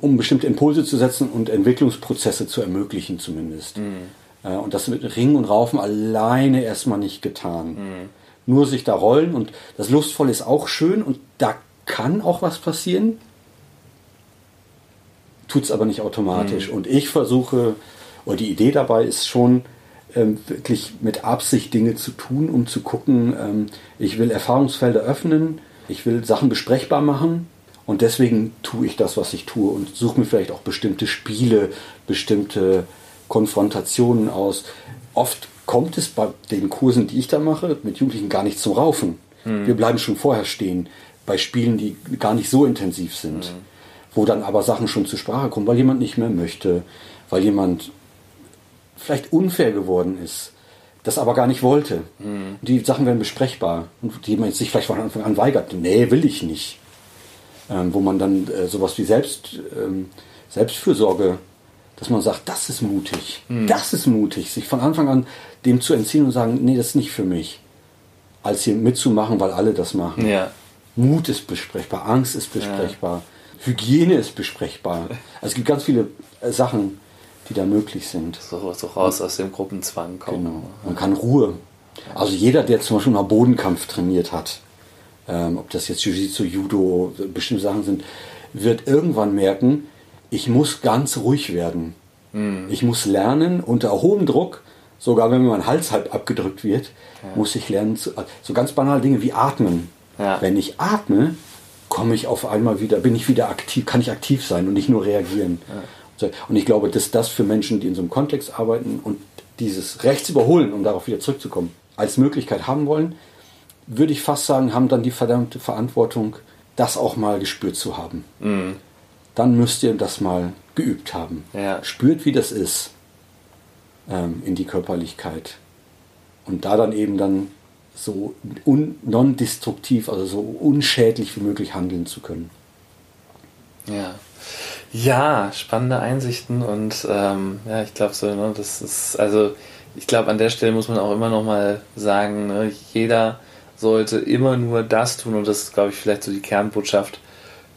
um bestimmte Impulse zu setzen und Entwicklungsprozesse zu ermöglichen zumindest. Mhm. Äh, und das mit Ringen und Raufen alleine erstmal nicht getan. Mhm. Nur sich da rollen und das Lustvolle ist auch schön und da kann auch was passieren. tut es aber nicht automatisch. Mhm. Und ich versuche, oder die Idee dabei ist schon, ähm, wirklich mit Absicht Dinge zu tun, um zu gucken, ähm, ich will Erfahrungsfelder öffnen, ich will Sachen besprechbar machen und deswegen tue ich das, was ich tue und suche mir vielleicht auch bestimmte Spiele, bestimmte Konfrontationen aus. Oft kommt es bei den Kursen, die ich da mache, mit Jugendlichen gar nicht zum Raufen. Mhm. Wir bleiben schon vorher stehen bei Spielen, die gar nicht so intensiv sind, mhm. wo dann aber Sachen schon zur Sprache kommen, weil jemand nicht mehr möchte, weil jemand vielleicht unfair geworden ist, das aber gar nicht wollte. Mhm. Die Sachen werden besprechbar und die man sich vielleicht von Anfang an weigert. Nee, will ich nicht. Ähm, wo man dann äh, sowas wie Selbst, ähm, Selbstfürsorge, dass man sagt, das ist mutig, mhm. das ist mutig, sich von Anfang an dem zu entziehen und sagen, nee, das ist nicht für mich, als hier mitzumachen, weil alle das machen. Ja. Mut ist besprechbar, Angst ist besprechbar, ja. Hygiene ist besprechbar. Also es gibt ganz viele äh, Sachen, die da möglich sind.
So, so raus aus dem Gruppenzwang kommen. Genau.
Man kann Ruhe. Also jeder, der zum Beispiel mal Bodenkampf trainiert hat, ähm, ob das jetzt Jiu-Jitsu, Judo, bestimmte Sachen sind, wird irgendwann merken, ich muss ganz ruhig werden. Mhm. Ich muss lernen, unter hohem Druck, sogar wenn mir mein Hals halb abgedrückt wird, ja. muss ich lernen, zu, so ganz banale Dinge wie atmen. Ja. Wenn ich atme, komme ich auf einmal wieder, bin ich wieder aktiv, kann ich aktiv sein und nicht nur reagieren. Ja. Und ich glaube, dass das für Menschen, die in so einem Kontext arbeiten und dieses Rechts überholen, um darauf wieder zurückzukommen, als Möglichkeit haben wollen, würde ich fast sagen, haben dann die verdammte Verantwortung, das auch mal gespürt zu haben. Mhm. Dann müsst ihr das mal geübt haben. Ja. Spürt, wie das ist ähm, in die Körperlichkeit. Und da dann eben dann so non-destruktiv, also so unschädlich wie möglich handeln zu können.
Ja. Ja, spannende Einsichten und ähm, ja, ich glaube so, ne, das ist, also ich glaube an der Stelle muss man auch immer noch mal sagen, ne, jeder sollte immer nur das tun und das ist, glaube ich, vielleicht so die Kernbotschaft,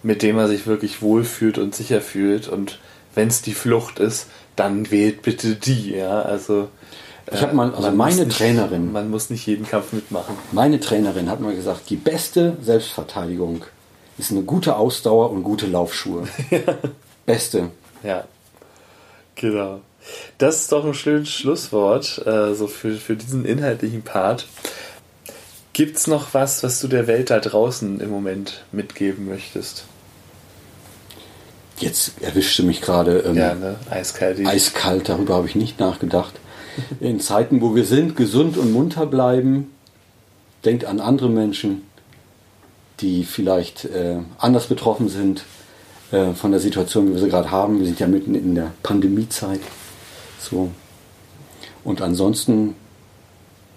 mit dem er sich wirklich wohlfühlt und sicher fühlt und wenn es die Flucht ist, dann wählt bitte die, ja, also
ich habe mal, also meine
nicht,
Trainerin.
Man muss nicht jeden Kampf mitmachen.
Meine Trainerin hat mal gesagt, die beste Selbstverteidigung ist eine gute Ausdauer und gute Laufschuhe. Beste.
Ja, genau. Das ist doch ein schönes Schlusswort äh, so für, für diesen inhaltlichen Part. Gibt es noch was, was du der Welt da draußen im Moment mitgeben möchtest?
Jetzt erwischte mich gerade ähm,
ja, ne? eiskalt.
Eiskalt, darüber habe ich nicht nachgedacht. In Zeiten, wo wir sind, gesund und munter bleiben, denkt an andere Menschen, die vielleicht äh, anders betroffen sind äh, von der Situation, wie wir sie gerade haben. Wir sind ja mitten in der Pandemiezeit. So. Und ansonsten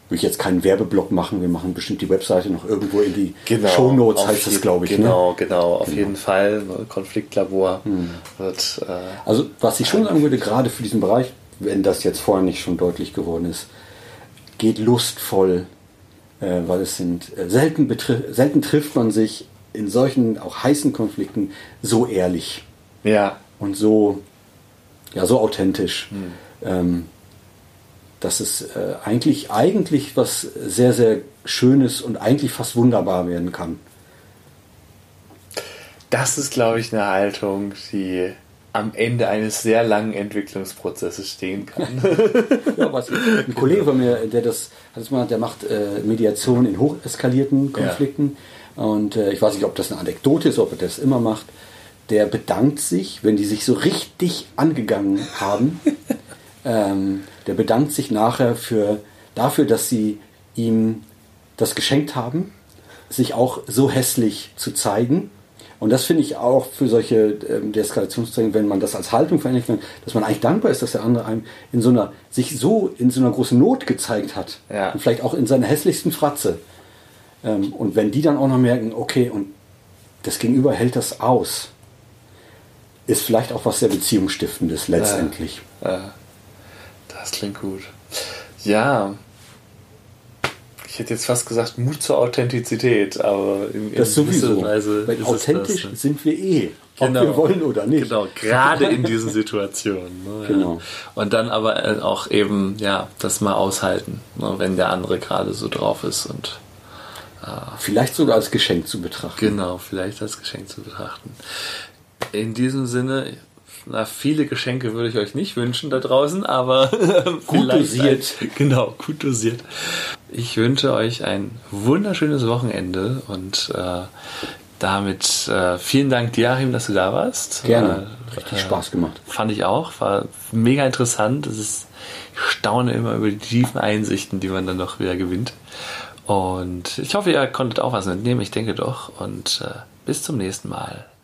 will ich jetzt keinen Werbeblock machen. Wir machen bestimmt die Webseite noch irgendwo in die genau, Show Notes, heißt das, glaube ich.
Ne? Genau, ne? genau, auf genau. jeden Fall. Konfliktlabor hm. wird. Äh,
also, was ich schon sagen würde, gerade für diesen Bereich, wenn das jetzt vorher nicht schon deutlich geworden ist, geht lustvoll äh, weil es sind äh, selten, selten trifft man sich in solchen auch heißen Konflikten so ehrlich.
Ja.
Und so, ja, so authentisch. Hm. Ähm, dass es äh, eigentlich, eigentlich was sehr, sehr Schönes und eigentlich fast wunderbar werden kann.
Das ist, glaube ich, eine Haltung, die am Ende eines sehr langen Entwicklungsprozesses stehen kann.
ja, was, ein Kollege von mir, der das, hat mal, der macht äh, Mediation in hocheskalierten Konflikten. Ja. Und äh, ich weiß nicht, ob das eine Anekdote ist, ob er das immer macht. Der bedankt sich, wenn die sich so richtig angegangen haben, ähm, der bedankt sich nachher für, dafür, dass sie ihm das geschenkt haben, sich auch so hässlich zu zeigen und das finde ich auch für solche ähm, Deeskalationstraining, wenn man das als Haltung verändern kann, dass man eigentlich dankbar ist, dass der andere einem in so einer, sich so in so einer großen Not gezeigt hat. Ja. Und vielleicht auch in seiner hässlichsten Fratze. Ähm, und wenn die dann auch noch merken, okay, und das Gegenüber hält das aus, ist vielleicht auch was sehr Beziehungsstiftendes letztendlich.
Ja, ja. Das klingt gut. Ja, ich hätte jetzt fast gesagt Mut zur Authentizität, aber in, in
das sowieso. Weise Weil authentisch das, ne? sind wir eh,
genau.
ob wir wollen oder nicht.
Genau, gerade in diesen Situationen. Ne, genau. Ja. Und dann aber äh, auch eben, ja, das mal aushalten, ne, wenn der andere gerade so drauf ist und
äh, vielleicht sogar als Geschenk zu betrachten.
Genau, vielleicht als Geschenk zu betrachten. In diesem Sinne, na, viele Geschenke würde ich euch nicht wünschen da draußen, aber
gut dosiert.
Genau, gut dosiert. Ich wünsche euch ein wunderschönes Wochenende und äh, damit äh, vielen Dank, Joachim, dass du da warst.
Gerne. Äh, Richtig Spaß gemacht.
Fand ich auch. War mega interessant. Es ist, ich staune immer über die tiefen Einsichten, die man dann noch wieder gewinnt. Und ich hoffe, ihr konntet auch was mitnehmen. Ich denke doch. Und äh, bis zum nächsten Mal.